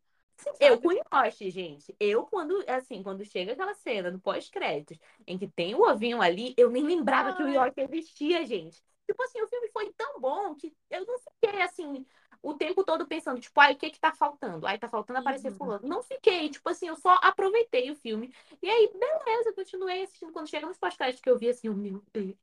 Eu com Yoshi, gente. Eu, quando, assim, quando chega aquela cena do pós-créditos, em que tem o ovinho ali, eu nem lembrava que o Yoshi existia, gente. Tipo assim, o filme foi tão bom que eu não fiquei, assim, o tempo todo pensando, tipo, ai, o que que tá faltando? Aí tá faltando aparecer uhum. fulano. Não fiquei, tipo assim, eu só aproveitei o filme. E aí, beleza, continuei assistindo. Quando chega nos pós-créditos que eu vi, assim, oh, meu Deus.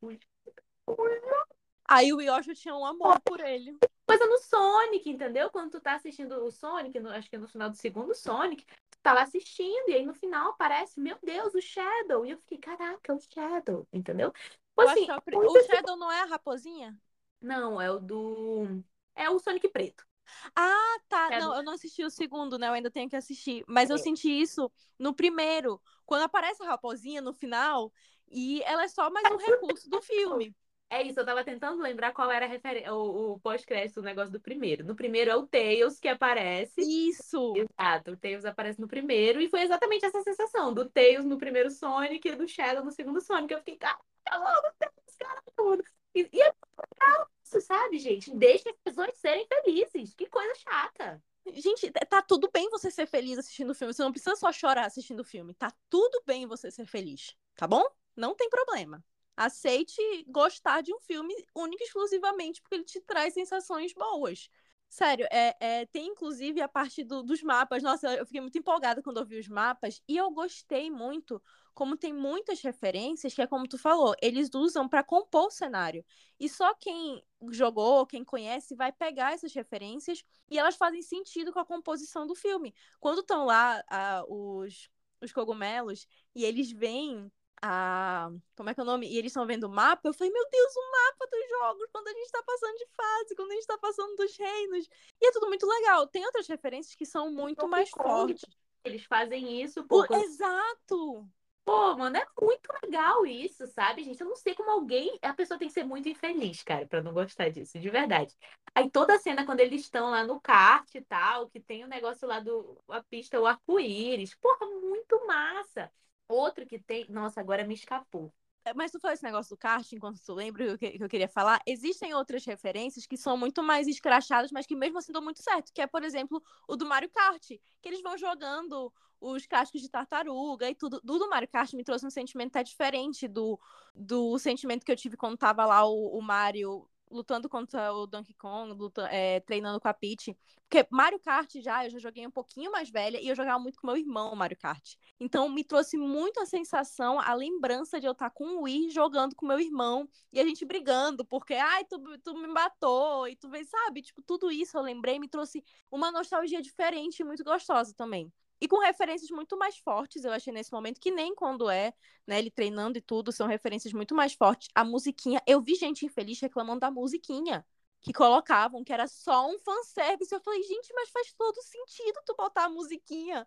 Aí o Yoshi tinha um amor por ele coisa no Sonic, entendeu? Quando tu tá assistindo o Sonic, no, acho que é no final do segundo Sonic, tu tá lá assistindo, e aí no final aparece, meu Deus, o Shadow. E eu fiquei, caraca, o Shadow, entendeu? Tipo assim, o Shadow não é a raposinha? Não, é o do. É o Sonic preto. Ah, tá. É não, eu não assisti o segundo, né? Eu ainda tenho que assistir. Mas é. eu senti isso no primeiro. Quando aparece a raposinha no final, e ela é só mais um recurso do filme. É isso, eu tava tentando lembrar qual era o, o pós-crédito do negócio do primeiro. No primeiro é o Tails que aparece. Isso! Exato, o Tails aparece no primeiro e foi exatamente essa sensação do Tails no primeiro Sonic e do Shadow no segundo Sonic. Eu fiquei, cara, meu Deus, cara, tudo. E, e é legal isso, sabe, gente? Deixa as pessoas serem felizes. Que coisa chata. Gente, tá tudo bem você ser feliz assistindo o filme. Você não precisa só chorar assistindo o filme. Tá tudo bem você ser feliz, tá bom? Não tem problema aceite gostar de um filme único e exclusivamente porque ele te traz sensações boas. Sério, é, é, tem inclusive a parte do, dos mapas. Nossa, eu fiquei muito empolgada quando eu vi os mapas. E eu gostei muito, como tem muitas referências, que é como tu falou, eles usam para compor o cenário. E só quem jogou, quem conhece, vai pegar essas referências e elas fazem sentido com a composição do filme. Quando estão lá os, os cogumelos e eles veem a. Como é que é o nome? E eles estão vendo o mapa. Eu falei, meu Deus, o mapa dos jogos, quando a gente tá passando de fase, quando a gente tá passando dos reinos. E é tudo muito legal. Tem outras referências que são muito mais fortes. Eles fazem isso, pô. O... Exato! Pô, mano, é muito legal isso, sabe, gente? Eu não sei como alguém. A pessoa tem que ser muito infeliz, cara, pra não gostar disso, de verdade. Aí toda a cena, quando eles estão lá no kart e tal, que tem o um negócio lá do. A pista, o arco-íris. Porra, muito massa. Outro que tem. Nossa, agora me escapou. É, mas tu falou esse negócio do kart, enquanto tu lembra o que, eu queria falar. Existem outras referências que são muito mais escrachadas, mas que mesmo assim dão muito certo. Que é, por exemplo, o do Mario Kart. Que eles vão jogando os cascos de tartaruga e tudo. Do, do Mario Kart me trouxe um sentimento até diferente do, do sentimento que eu tive quando tava lá o, o Mario lutando contra o Donkey Kong, lutando, é, treinando com a Peach. Porque Mario Kart já, eu já joguei um pouquinho mais velha e eu jogava muito com meu irmão Mario Kart. Então me trouxe muito a sensação, a lembrança de eu estar com o Wii jogando com meu irmão e a gente brigando, porque, ai, tu, tu me matou, e tu vê, sabe? Tipo, tudo isso eu lembrei, me trouxe uma nostalgia diferente e muito gostosa também. E com referências muito mais fortes, eu achei nesse momento, que nem quando é, né, ele treinando e tudo, são referências muito mais fortes. A musiquinha, eu vi gente infeliz reclamando da musiquinha que colocavam, que era só um fanservice. Eu falei, gente, mas faz todo sentido tu botar a musiquinha.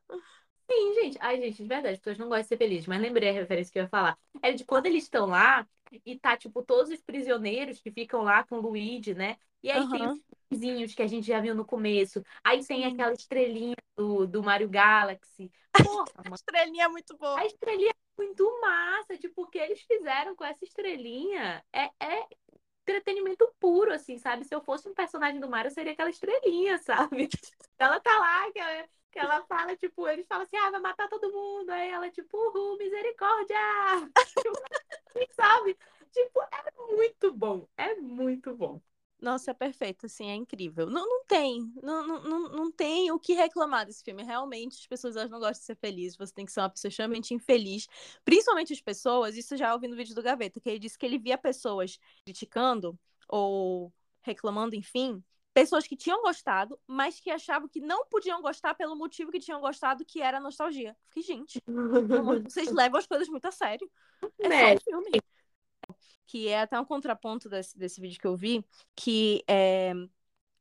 Sim, gente. Ai, gente, de verdade, as pessoas não gostam de ser felizes, mas lembrei a referência que eu ia falar. É de quando eles estão lá e tá, tipo, todos os prisioneiros que ficam lá com o Luigi, né? E aí uhum. tem os vizinhos que a gente já viu no começo. Aí tem aquela estrelinha do, do Mario Galaxy. Porra, a estrelinha é muito boa. A estrelinha é muito massa. Tipo, o que eles fizeram com essa estrelinha é, é entretenimento puro, assim, sabe? Se eu fosse um personagem do Mario, eu seria aquela estrelinha, sabe? Ela tá lá, que ela, que ela fala, tipo, eles falam assim, ah, vai matar todo mundo. Aí ela, tipo, uhul, misericórdia! sabe? Tipo, é muito bom, é muito bom. Nossa, é perfeito, assim, é incrível. Não, não tem, não, não, não tem o que reclamar desse filme. Realmente, as pessoas elas não gostam de ser felizes, você tem que ser uma pessoa extremamente infeliz. Principalmente as pessoas, isso já ouvi no vídeo do Gaveta, que ele disse que ele via pessoas criticando ou reclamando, enfim, pessoas que tinham gostado, mas que achavam que não podiam gostar pelo motivo que tinham gostado, que era nostalgia. Fiquei, gente, vocês levam as coisas muito a sério. É só Né? um filme que é até um contraponto desse, desse vídeo que eu vi, que é,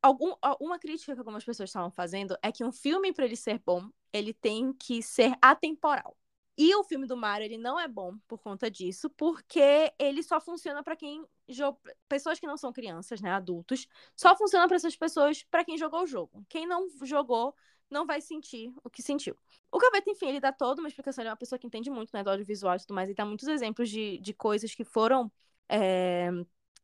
algum, uma crítica que algumas pessoas estavam fazendo é que um filme, para ele ser bom, ele tem que ser atemporal. E o filme do Mario, ele não é bom por conta disso, porque ele só funciona para quem pessoas que não são crianças, né, adultos, só funciona para essas pessoas para quem jogou o jogo. Quem não jogou não vai sentir o que sentiu. O Gaveta, enfim, ele dá toda uma explicação, ele é uma pessoa que entende muito, né, do audiovisual e tudo mais, e dá muitos exemplos de, de coisas que foram é,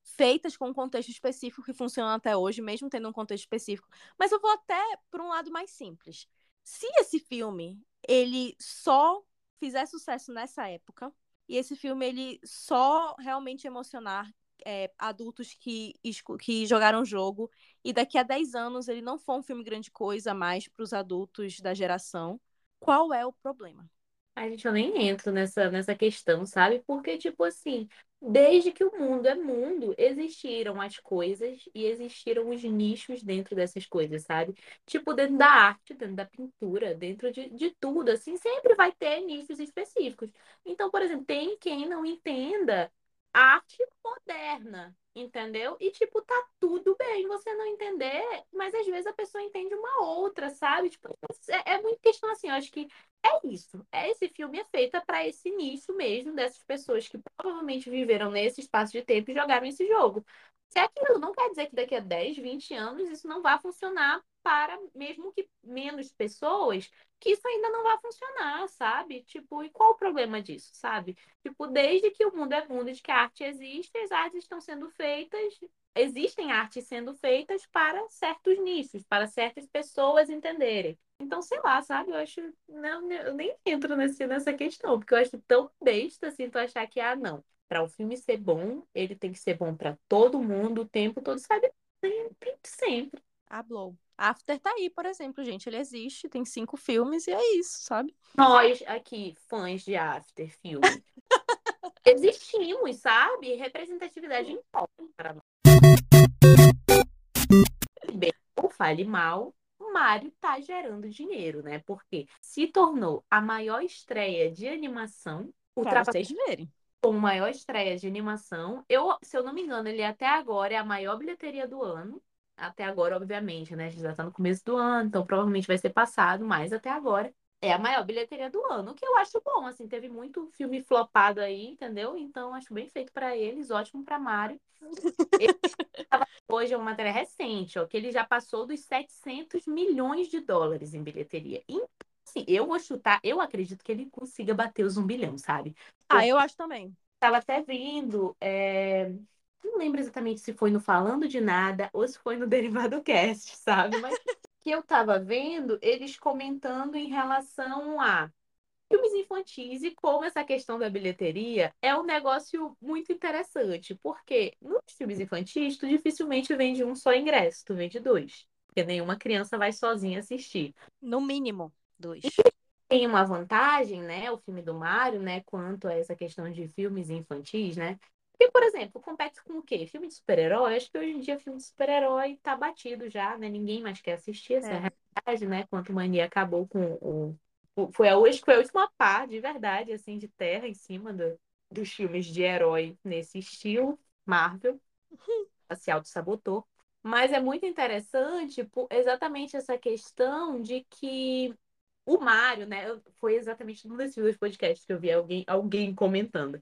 feitas com um contexto específico que funcionam até hoje, mesmo tendo um contexto específico. Mas eu vou até por um lado mais simples. Se esse filme ele só fizer sucesso nessa época e esse filme ele só realmente emocionar é, adultos que, que jogaram jogo e daqui a 10 anos ele não for um filme grande coisa mais para os adultos da geração, qual é o problema? A gente, eu nem entro nessa, nessa questão, sabe? Porque, tipo assim, desde que o mundo é mundo, existiram as coisas e existiram os nichos dentro dessas coisas, sabe? Tipo, dentro da arte, dentro da pintura, dentro de, de tudo, assim, sempre vai ter nichos específicos. Então, por exemplo, tem quem não entenda arte moderna, entendeu? E, tipo, tá tudo bem você não entender, mas às vezes a pessoa entende uma outra, sabe? Tipo, é, é muito questão assim, eu acho que é isso. É, esse filme é feito para esse nicho mesmo dessas pessoas que provavelmente viveram nesse espaço de tempo e jogaram esse jogo. Se aquilo não quer dizer que daqui a 10, 20 anos isso não vai funcionar para mesmo que menos pessoas, que isso ainda não vai funcionar, sabe? Tipo, e qual o problema disso, sabe? Tipo, desde que o mundo é mundo, de que a arte existe, as artes estão sendo feitas, existem artes sendo feitas para certos nichos, para certas pessoas entenderem. Então, sei lá, sabe? Eu acho. Não, eu nem entro nesse, nessa questão, porque eu acho tão besta assim tu achar que, ah, não. Para o filme ser bom, ele tem que ser bom para todo mundo o tempo todo, sabe? Sempre. A Blow. After tá aí, por exemplo, gente. Ele existe, tem cinco filmes e é isso, sabe? Nós aqui, fãs de After filme, existimos, sabe? Representatividade importa para nós. Bem, ou fale mal, Mario tá gerando dinheiro, né? Porque se tornou a maior estreia de animação. Pra vocês verem. Como maior estreia de animação. Eu, se eu não me engano, ele até agora é a maior bilheteria do ano. Até agora, obviamente, né? A gente já tá no começo do ano, então provavelmente vai ser passado, mas até agora é a maior bilheteria do ano, o que eu acho bom, assim, teve muito filme flopado aí, entendeu? Então acho bem feito para eles, ótimo para Mário. Hoje é uma matéria recente, ó, que ele já passou dos 700 milhões de dólares em bilheteria. Então, assim, eu vou chutar, eu acredito que ele consiga bater os um bilhão, sabe? Ah, eu acho também. Tava até vindo, é... não lembro exatamente se foi no Falando de Nada ou se foi no Derivado Cast, sabe? Mas que eu tava vendo eles comentando em relação a filmes infantis e como essa questão da bilheteria é um negócio muito interessante, porque nos filmes infantis tu dificilmente vende um só ingresso, tu vende dois, porque nenhuma criança vai sozinha assistir. No mínimo, dois. Tem uma vantagem, né, o filme do Mario, né, quanto a essa questão de filmes infantis, né? Porque, por exemplo, compete com o quê? Filme de super-herói? Acho que hoje em dia filme de super-herói tá batido já, né? Ninguém mais quer assistir essa é. realidade, né? Quanto Mania acabou com o foi a, foi a última pá, de verdade, assim, de terra em cima do, dos filmes de herói nesse estilo, Marvel, se auto-sabotou. Mas é muito interessante por exatamente essa questão de que o Mário, né? Foi exatamente num desses dois podcasts que eu vi alguém, alguém comentando.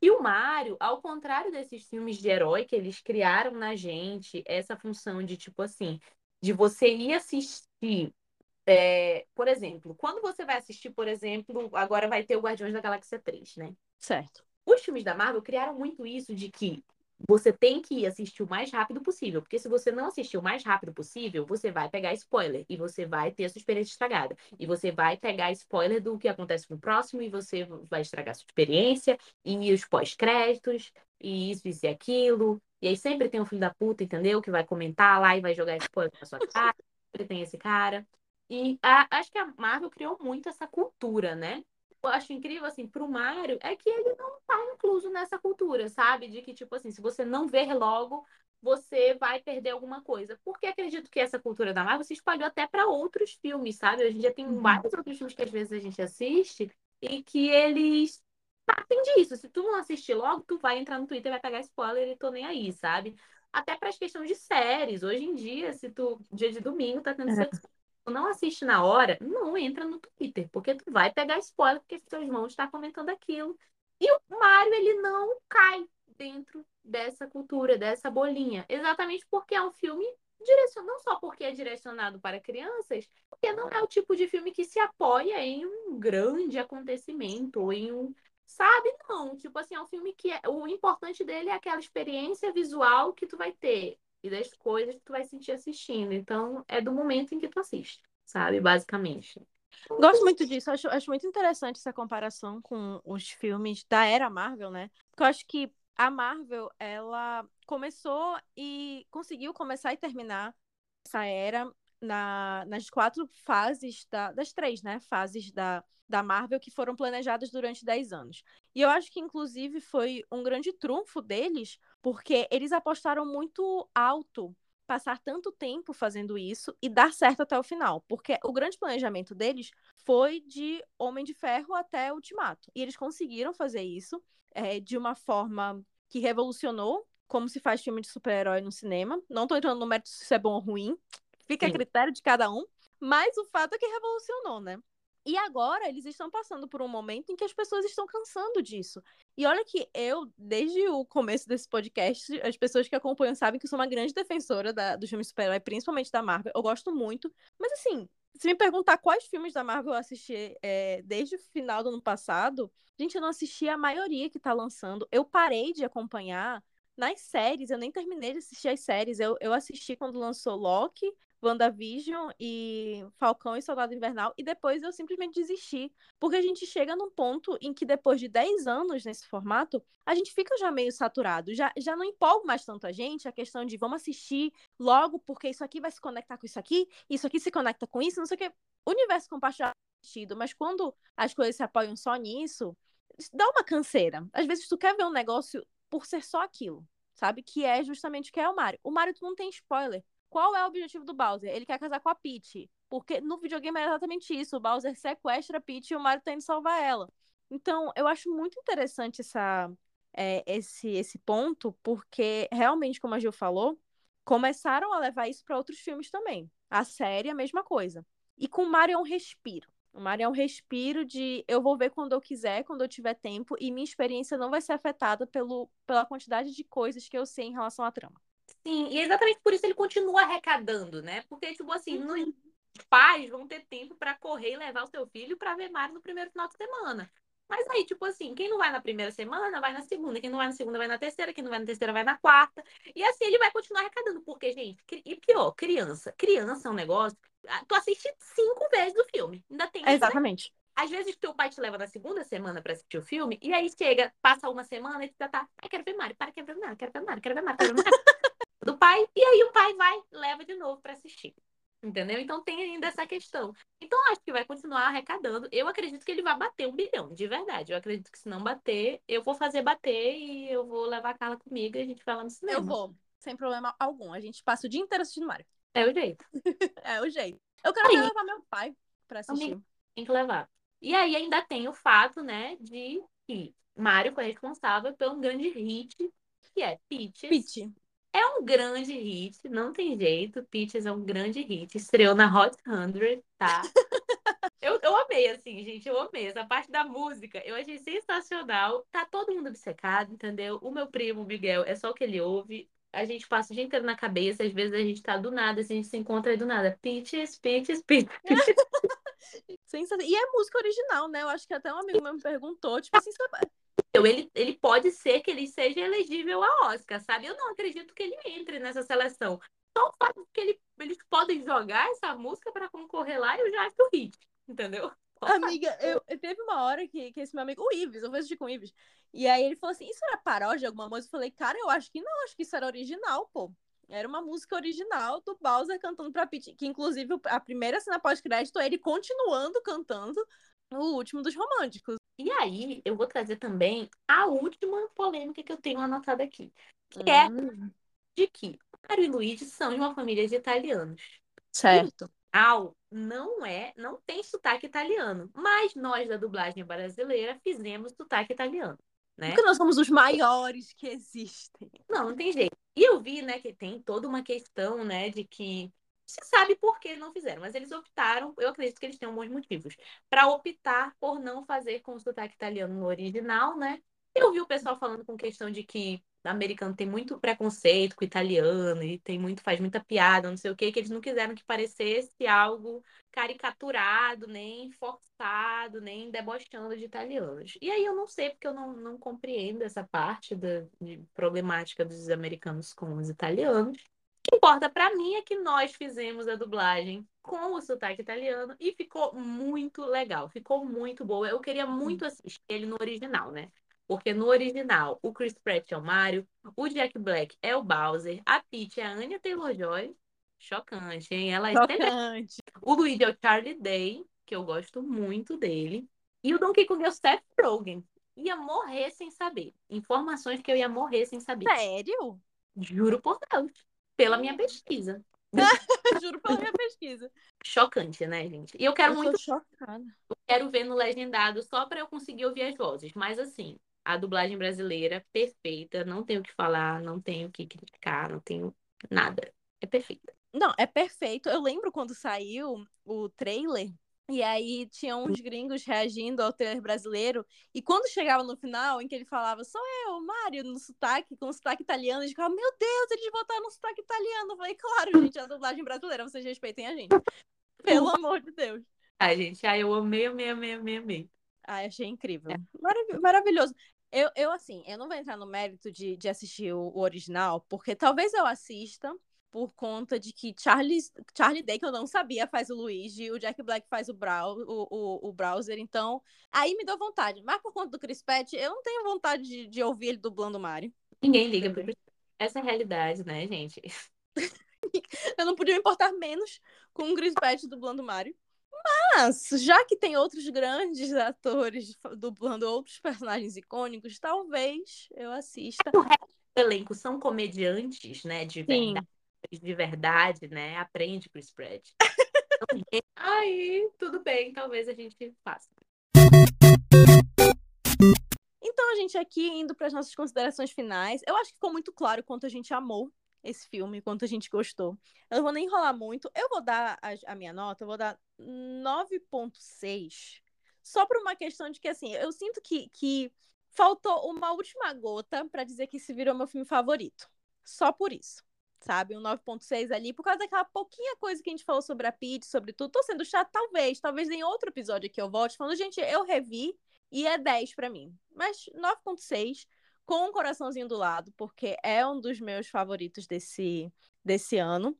Que o Mário, ao contrário desses filmes de herói que eles criaram na gente, essa função de, tipo assim, de você ir assistir é, por exemplo, quando você vai assistir, por exemplo, agora vai ter o Guardiões da Galáxia 3, né? Certo. Os filmes da Marvel criaram muito isso de que você tem que assistir o mais rápido possível, porque se você não assistir o mais rápido possível, você vai pegar spoiler e você vai ter a sua experiência estragada. E você vai pegar spoiler do que acontece no próximo e você vai estragar a sua experiência e os pós-créditos e isso, isso e aquilo. E aí sempre tem um filho da puta, entendeu? Que vai comentar lá e vai jogar spoiler na sua cara. Sempre tem esse cara. E a, acho que a Marvel criou muito essa cultura, né? Eu acho incrível, assim, pro Mário, é que ele não tá incluso nessa cultura, sabe? De que, tipo assim, se você não ver logo, você vai perder alguma coisa. Porque acredito que essa cultura da Marvel se espalhou até para outros filmes, sabe? Hoje em dia tem uhum. vários outros filmes que às vezes a gente assiste e que eles partem disso. Se tu não assistir logo, tu vai entrar no Twitter, vai pegar spoiler e tô nem aí, sabe? Até para as questões de séries. Hoje em dia, se tu, dia de domingo, tá tendo é não assiste na hora, não entra no Twitter, porque tu vai pegar spoiler porque seus irmãos estão comentando aquilo. E o Mario, ele não cai dentro dessa cultura, dessa bolinha. Exatamente porque é um filme direcionado, não só porque é direcionado para crianças, porque não é o tipo de filme que se apoia em um grande acontecimento, ou em um. Sabe? Não. Tipo assim, é um filme que é... o importante dele é aquela experiência visual que tu vai ter e das coisas que tu vai sentir assistindo. Então, é do momento em que tu assiste, sabe? Basicamente. Gosto muito disso. Acho, acho muito interessante essa comparação com os filmes da era Marvel, né? Porque eu acho que a Marvel, ela começou e conseguiu começar e terminar essa era na, nas quatro fases da, das três, né? Fases da, da Marvel que foram planejadas durante 10 anos. E eu acho que, inclusive, foi um grande trunfo deles, porque eles apostaram muito alto passar tanto tempo fazendo isso e dar certo até o final. Porque o grande planejamento deles foi de Homem de Ferro até Ultimato. E eles conseguiram fazer isso é, de uma forma que revolucionou como se faz filme de super-herói no cinema. Não tô entrando no mérito se isso é bom ou ruim. Fica Sim. a critério de cada um. Mas o fato é que revolucionou, né? E agora eles estão passando por um momento em que as pessoas estão cansando disso. E olha que eu, desde o começo desse podcast, as pessoas que acompanham sabem que eu sou uma grande defensora da, dos filmes super-herói, principalmente da Marvel. Eu gosto muito. Mas assim, se me perguntar quais filmes da Marvel eu assisti é, desde o final do ano passado, gente, eu não assisti a maioria que tá lançando. Eu parei de acompanhar nas séries, eu nem terminei de assistir as séries. Eu, eu assisti quando lançou Loki, WandaVision e Falcão e Soldado Invernal, e depois eu simplesmente desisti. Porque a gente chega num ponto em que depois de 10 anos nesse formato, a gente fica já meio saturado. Já, já não empolga mais tanto a gente a questão de vamos assistir logo, porque isso aqui vai se conectar com isso aqui, isso aqui se conecta com isso, não sei o que. Universo compartilhado, mas quando as coisas se apoiam só nisso, dá uma canseira. Às vezes tu quer ver um negócio por ser só aquilo, sabe? Que é justamente o que é o Mario. O Mario tu não tem spoiler. Qual é o objetivo do Bowser? Ele quer casar com a Peach. Porque no videogame é exatamente isso. O Bowser sequestra a Peach e o Mario tá indo salvar ela. Então, eu acho muito interessante essa, é, esse, esse ponto, porque realmente, como a Gil falou, começaram a levar isso para outros filmes também. A série, a mesma coisa. E com o Mario é um respiro. O Mario é um respiro de eu vou ver quando eu quiser, quando eu tiver tempo, e minha experiência não vai ser afetada pelo, pela quantidade de coisas que eu sei em relação à trama. Sim, e é exatamente por isso ele continua arrecadando, né? Porque, tipo assim, uhum. os pais vão ter tempo para correr e levar o seu filho para ver Mario no primeiro final de semana. Mas aí, tipo assim, quem não vai na primeira semana, vai na segunda. Quem não vai na segunda, vai na terceira. Quem não vai na terceira, vai na quarta. E assim ele vai continuar arrecadando. Porque, gente, e pior, criança. Criança é um negócio. Ah, tu assiste cinco vezes o filme. Ainda tem. Exatamente. Às vezes teu pai te leva na segunda semana para assistir o filme, e aí chega, passa uma semana e tu já tá. Ai, quero ver Mario, para, quero ver Mario, quero ver Mario, quero ver Mario, quero ver Mario. Do pai, e aí o pai vai, leva de novo para assistir. Entendeu? Então tem ainda essa questão. Então acho que vai continuar arrecadando. Eu acredito que ele vai bater um bilhão, de verdade. Eu acredito que se não bater, eu vou fazer bater e eu vou levar a Carla comigo e a gente vai lá no cinema. Eu vou, sem problema algum. A gente passa o dia inteiro assistindo Mario. É o jeito. é o jeito. Eu quero aí, levar meu pai para assistir. Tem que levar. E aí ainda tem o fato, né, de que Mario foi responsável por um grande hit, que é Peaches. Peach. É um grande hit, não tem jeito. Peaches é um grande hit. Estreou na Hot 100, tá? eu, eu amei, assim, gente. Eu amei. Essa parte da música eu achei sensacional. Tá todo mundo obcecado, entendeu? O meu primo, Miguel, é só o que ele ouve. A gente passa o dia inteiro na cabeça. Às vezes a gente tá do nada, assim, a gente se encontra aí do nada. Peaches, Peaches, Peaches. E é música original, né? Eu acho que até um amigo meu me perguntou, tipo assim, ele, ele pode ser que ele seja elegível a Oscar, sabe? Eu não acredito que ele entre nessa seleção. Só o fato que ele, eles podem jogar essa música para concorrer lá, eu já acho hit, entendeu? Amiga, eu, teve uma hora que, que esse meu amigo, o Ives, eu fui assistir com o Ives, e aí ele falou assim: Isso era paródia de alguma música? Eu falei, cara, eu acho que não, acho que isso era original, pô. Era uma música original do Bowser cantando pra Peach, que inclusive a primeira cena pós-crédito é ele continuando cantando o último dos românticos. E aí, eu vou trazer também a última polêmica que eu tenho anotada aqui. Que é Hum, de que Mário e Luigi são de uma família de italianos. certo. Al não é, não tem sotaque italiano, mas nós da dublagem brasileira fizemos sotaque italiano, né? Porque nós somos os maiores que existem. Não, não tem jeito. E eu vi, né, que tem toda uma questão, né, de que se sabe por que não fizeram, mas eles optaram, eu acredito que eles têm bons motivos, para optar por não fazer com o sotaque italiano no original, né? Eu vi o pessoal falando com questão de que o americano tem muito preconceito com o italiano e tem muito, faz muita piada, não sei o quê, que eles não quiseram que parecesse algo caricaturado, nem forçado, nem debochando de italianos. E aí eu não sei, porque eu não, não compreendo essa parte da de problemática dos americanos com os italianos. O que importa pra mim é que nós fizemos a dublagem com o sotaque italiano e ficou muito legal, ficou muito boa. Eu queria muito assistir ele no original, né? Porque no original, o Chris Pratt é o Mario, o Jack Black é o Bowser, a Peach é a Anya Taylor-Joy. Chocante, hein? Ela é Chocante. o Luigi é o Charlie Day, que eu gosto muito dele. E o Donkey Kong é o Seth Rogen. Ia morrer sem saber. Informações que eu ia morrer sem saber. Sério? Juro por Deus. Pela minha pesquisa. Juro pela minha pesquisa. Chocante, né, gente? E eu quero eu muito, chocada. eu quero ver no legendado só para eu conseguir ouvir as vozes. Mas assim, a dublagem brasileira, perfeita. Não tenho o que falar, não tenho o que criticar, não tenho nada. É perfeita. Não, é perfeito. Eu lembro quando saiu o trailer. E aí tinha uns gringos reagindo ao trailer brasileiro. E quando chegava no final, em que ele falava, sou eu, Mário, no sotaque, com sotaque italiano, eles ficavam, meu Deus, eles botaram no sotaque italiano. Eu falei, claro, gente, é a dublagem brasileira, vocês respeitem a gente. Pelo amor de Deus. Ai, gente, ai, eu amei, amei, amei, amei, amei. Ai, achei incrível. Marav- maravilhoso. Eu, eu, assim, eu não vou entrar no mérito de, de assistir o, o original, porque talvez eu assista por conta de que Charlie, Charlie Day, que eu não sabia, faz o Luigi, o Jack Black faz o, o, o, o Browser, então aí me deu vontade. Mas por conta do Chris Pratt, eu não tenho vontade de, de ouvir ele dublando o Mario. Ninguém liga pro. Essa é a realidade, né, gente? Eu não podia me importar menos com o Chris Pratt dublando o Mario. Mas, já que tem outros grandes atores dublando outros personagens icônicos, talvez eu assista. O elenco são comediantes, né, de Sim. verdade, de verdade, né? Aprende Chris Pratt. Então, Aí, tudo bem, talvez a gente faça. Então, a gente aqui indo para as nossas considerações finais. Eu acho que ficou muito claro quanto a gente amou esse filme, quanto a gente gostou. Eu não vou nem enrolar muito. Eu vou dar a, a minha nota, eu vou dar 9.6. Só por uma questão de que, assim, eu sinto que, que faltou uma última gota para dizer que esse virou meu filme favorito. Só por isso. Sabe? Um 9.6 ali, por causa daquela pouquinha coisa que a gente falou sobre a Peach, sobre tudo. Tô sendo chato, talvez. Talvez em outro episódio que eu volte falando, gente, eu revi e é 10 pra mim. Mas 9.6 com um coraçãozinho do lado, porque é um dos meus favoritos desse, desse ano.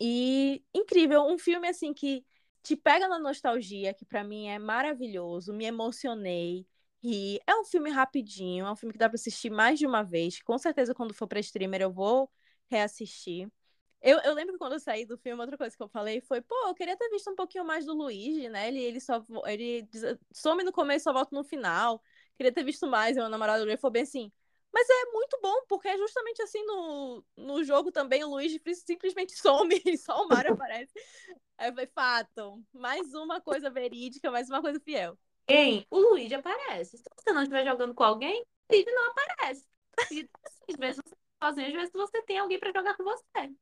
E incrível, um filme assim que te pega na nostalgia, que pra mim é maravilhoso, me emocionei. E é um filme rapidinho, é um filme que dá pra assistir mais de uma vez. Com certeza, quando for pra streamer, eu vou reassistir. Eu, eu lembro que quando eu saí do filme, outra coisa que eu falei foi, pô, eu queria ter visto um pouquinho mais do Luigi, né? Ele, ele só ele some no começo, só volta no final. Queria ter visto mais. Meu namorado olhou e falou bem assim. Mas é muito bom, porque é justamente assim no, no jogo também o Luigi simplesmente some e só o Mario aparece. Aí eu falei, fato, mais uma coisa verídica, mais uma coisa fiel. Quem? O Luigi aparece. Se você não estiver jogando com alguém, o Luigi não aparece. E, às vezes você sozinho, às vezes você tem alguém pra jogar com você.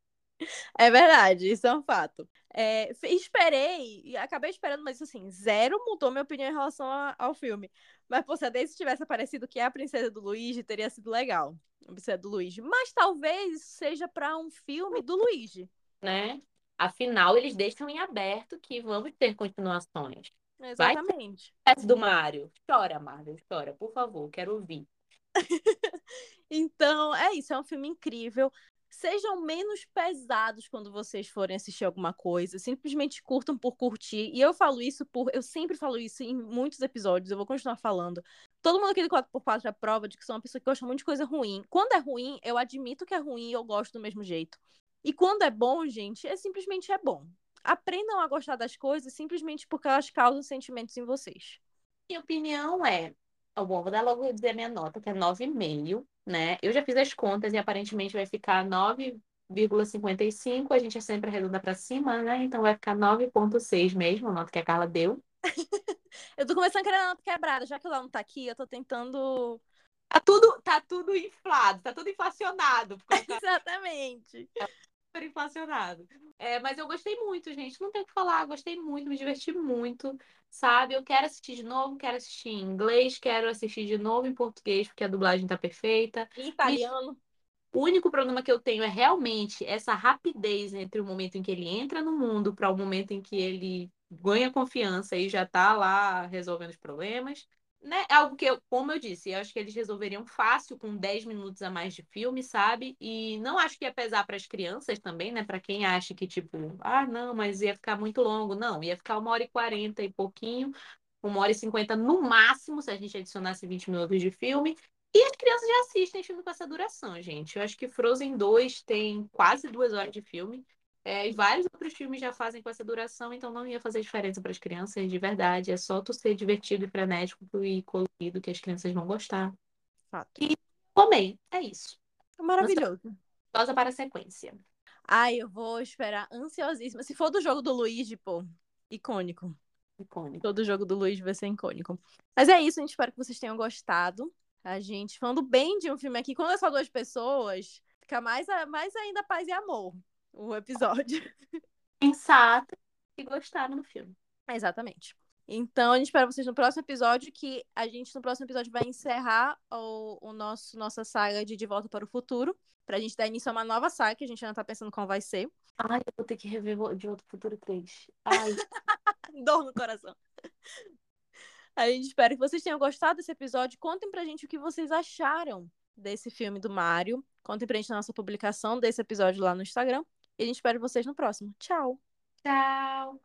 É verdade, isso é um fato. É, esperei, e acabei esperando, mas assim, zero mudou minha opinião em relação a- ao filme. Mas, pô, se a Daisy tivesse aparecido que é a princesa do Luigi, teria sido legal. A princesa do Luigi. Mas talvez seja pra um filme do Luigi. né? Afinal, eles deixam em aberto que vamos ter continuações. Exatamente. Essa do Mario. Chora, Marvel, chora, por favor, quero ouvir. então, é isso, é um filme incrível. Sejam menos pesados quando vocês forem assistir alguma coisa. Simplesmente curtam por curtir. E eu falo isso por. Eu sempre falo isso em muitos episódios, eu vou continuar falando. Todo mundo aqui do 4x4 é prova de que sou uma pessoa que gosta muito de coisa ruim. Quando é ruim, eu admito que é ruim e eu gosto do mesmo jeito. E quando é bom, gente, é simplesmente é bom. Aprendam a gostar das coisas simplesmente porque elas causam sentimentos em vocês. Minha opinião é, eu vou dar logo dizer a minha nota, que é 9,5, né? Eu já fiz as contas e aparentemente vai ficar 9,55. A gente é sempre arredonda para cima, né? Então vai ficar 9,6 mesmo, a nota que a Carla deu. eu tô começando a querer a nota quebrada, já que ela não tá aqui, eu tô tentando. Tá tudo, tá tudo inflado, tá tudo inflacionado. Exatamente. Super inflacionado. É, mas eu gostei muito, gente. Não tem o que falar, gostei muito, me diverti muito sabe? Eu quero assistir de novo, quero assistir em inglês, quero assistir de novo em português, porque a dublagem tá perfeita. Em italiano. O único problema que eu tenho é realmente essa rapidez entre o momento em que ele entra no mundo para o momento em que ele ganha confiança e já tá lá resolvendo os problemas né, é algo que, eu, como eu disse, eu acho que eles resolveriam fácil com 10 minutos a mais de filme, sabe? E não acho que ia pesar para as crianças também, né? Para quem acha que, tipo, ah, não, mas ia ficar muito longo. Não, ia ficar uma hora e quarenta e pouquinho, uma hora e cinquenta no máximo, se a gente adicionasse 20 minutos de filme. E as crianças já assistem filme com essa duração, gente. Eu acho que Frozen 2 tem quase duas horas de filme. É, e vários outros filmes já fazem com essa duração, então não ia fazer diferença para as crianças, de verdade. É só tu ser divertido e frenético e colorido que as crianças vão gostar. Fato. E amei, é isso. Maravilhoso. Ansiosa para a sequência. Ai, eu vou esperar ansiosíssima. Se for do jogo do Luigi, pô, icônico. Icônico. Todo jogo do Luigi vai ser icônico. Mas é isso, a gente espera que vocês tenham gostado. A gente falando bem de um filme aqui, quando é só duas pessoas, fica mais, mais ainda paz e amor o episódio. Sensato e gostaram do filme. Exatamente. Então, a gente espera vocês no próximo episódio, que a gente no próximo episódio vai encerrar o, o nosso nossa saga de De Volta para o Futuro, pra gente dar início a uma nova saga, que a gente ainda tá pensando como vai ser. Ai, eu vou ter que rever De Volta para o Futuro 3. Ai. Dor no coração. A gente espera que vocês tenham gostado desse episódio. Contem pra gente o que vocês acharam desse filme do Mario. Contem pra gente na nossa publicação desse episódio lá no Instagram. E a gente espera vocês no próximo. Tchau. Tchau.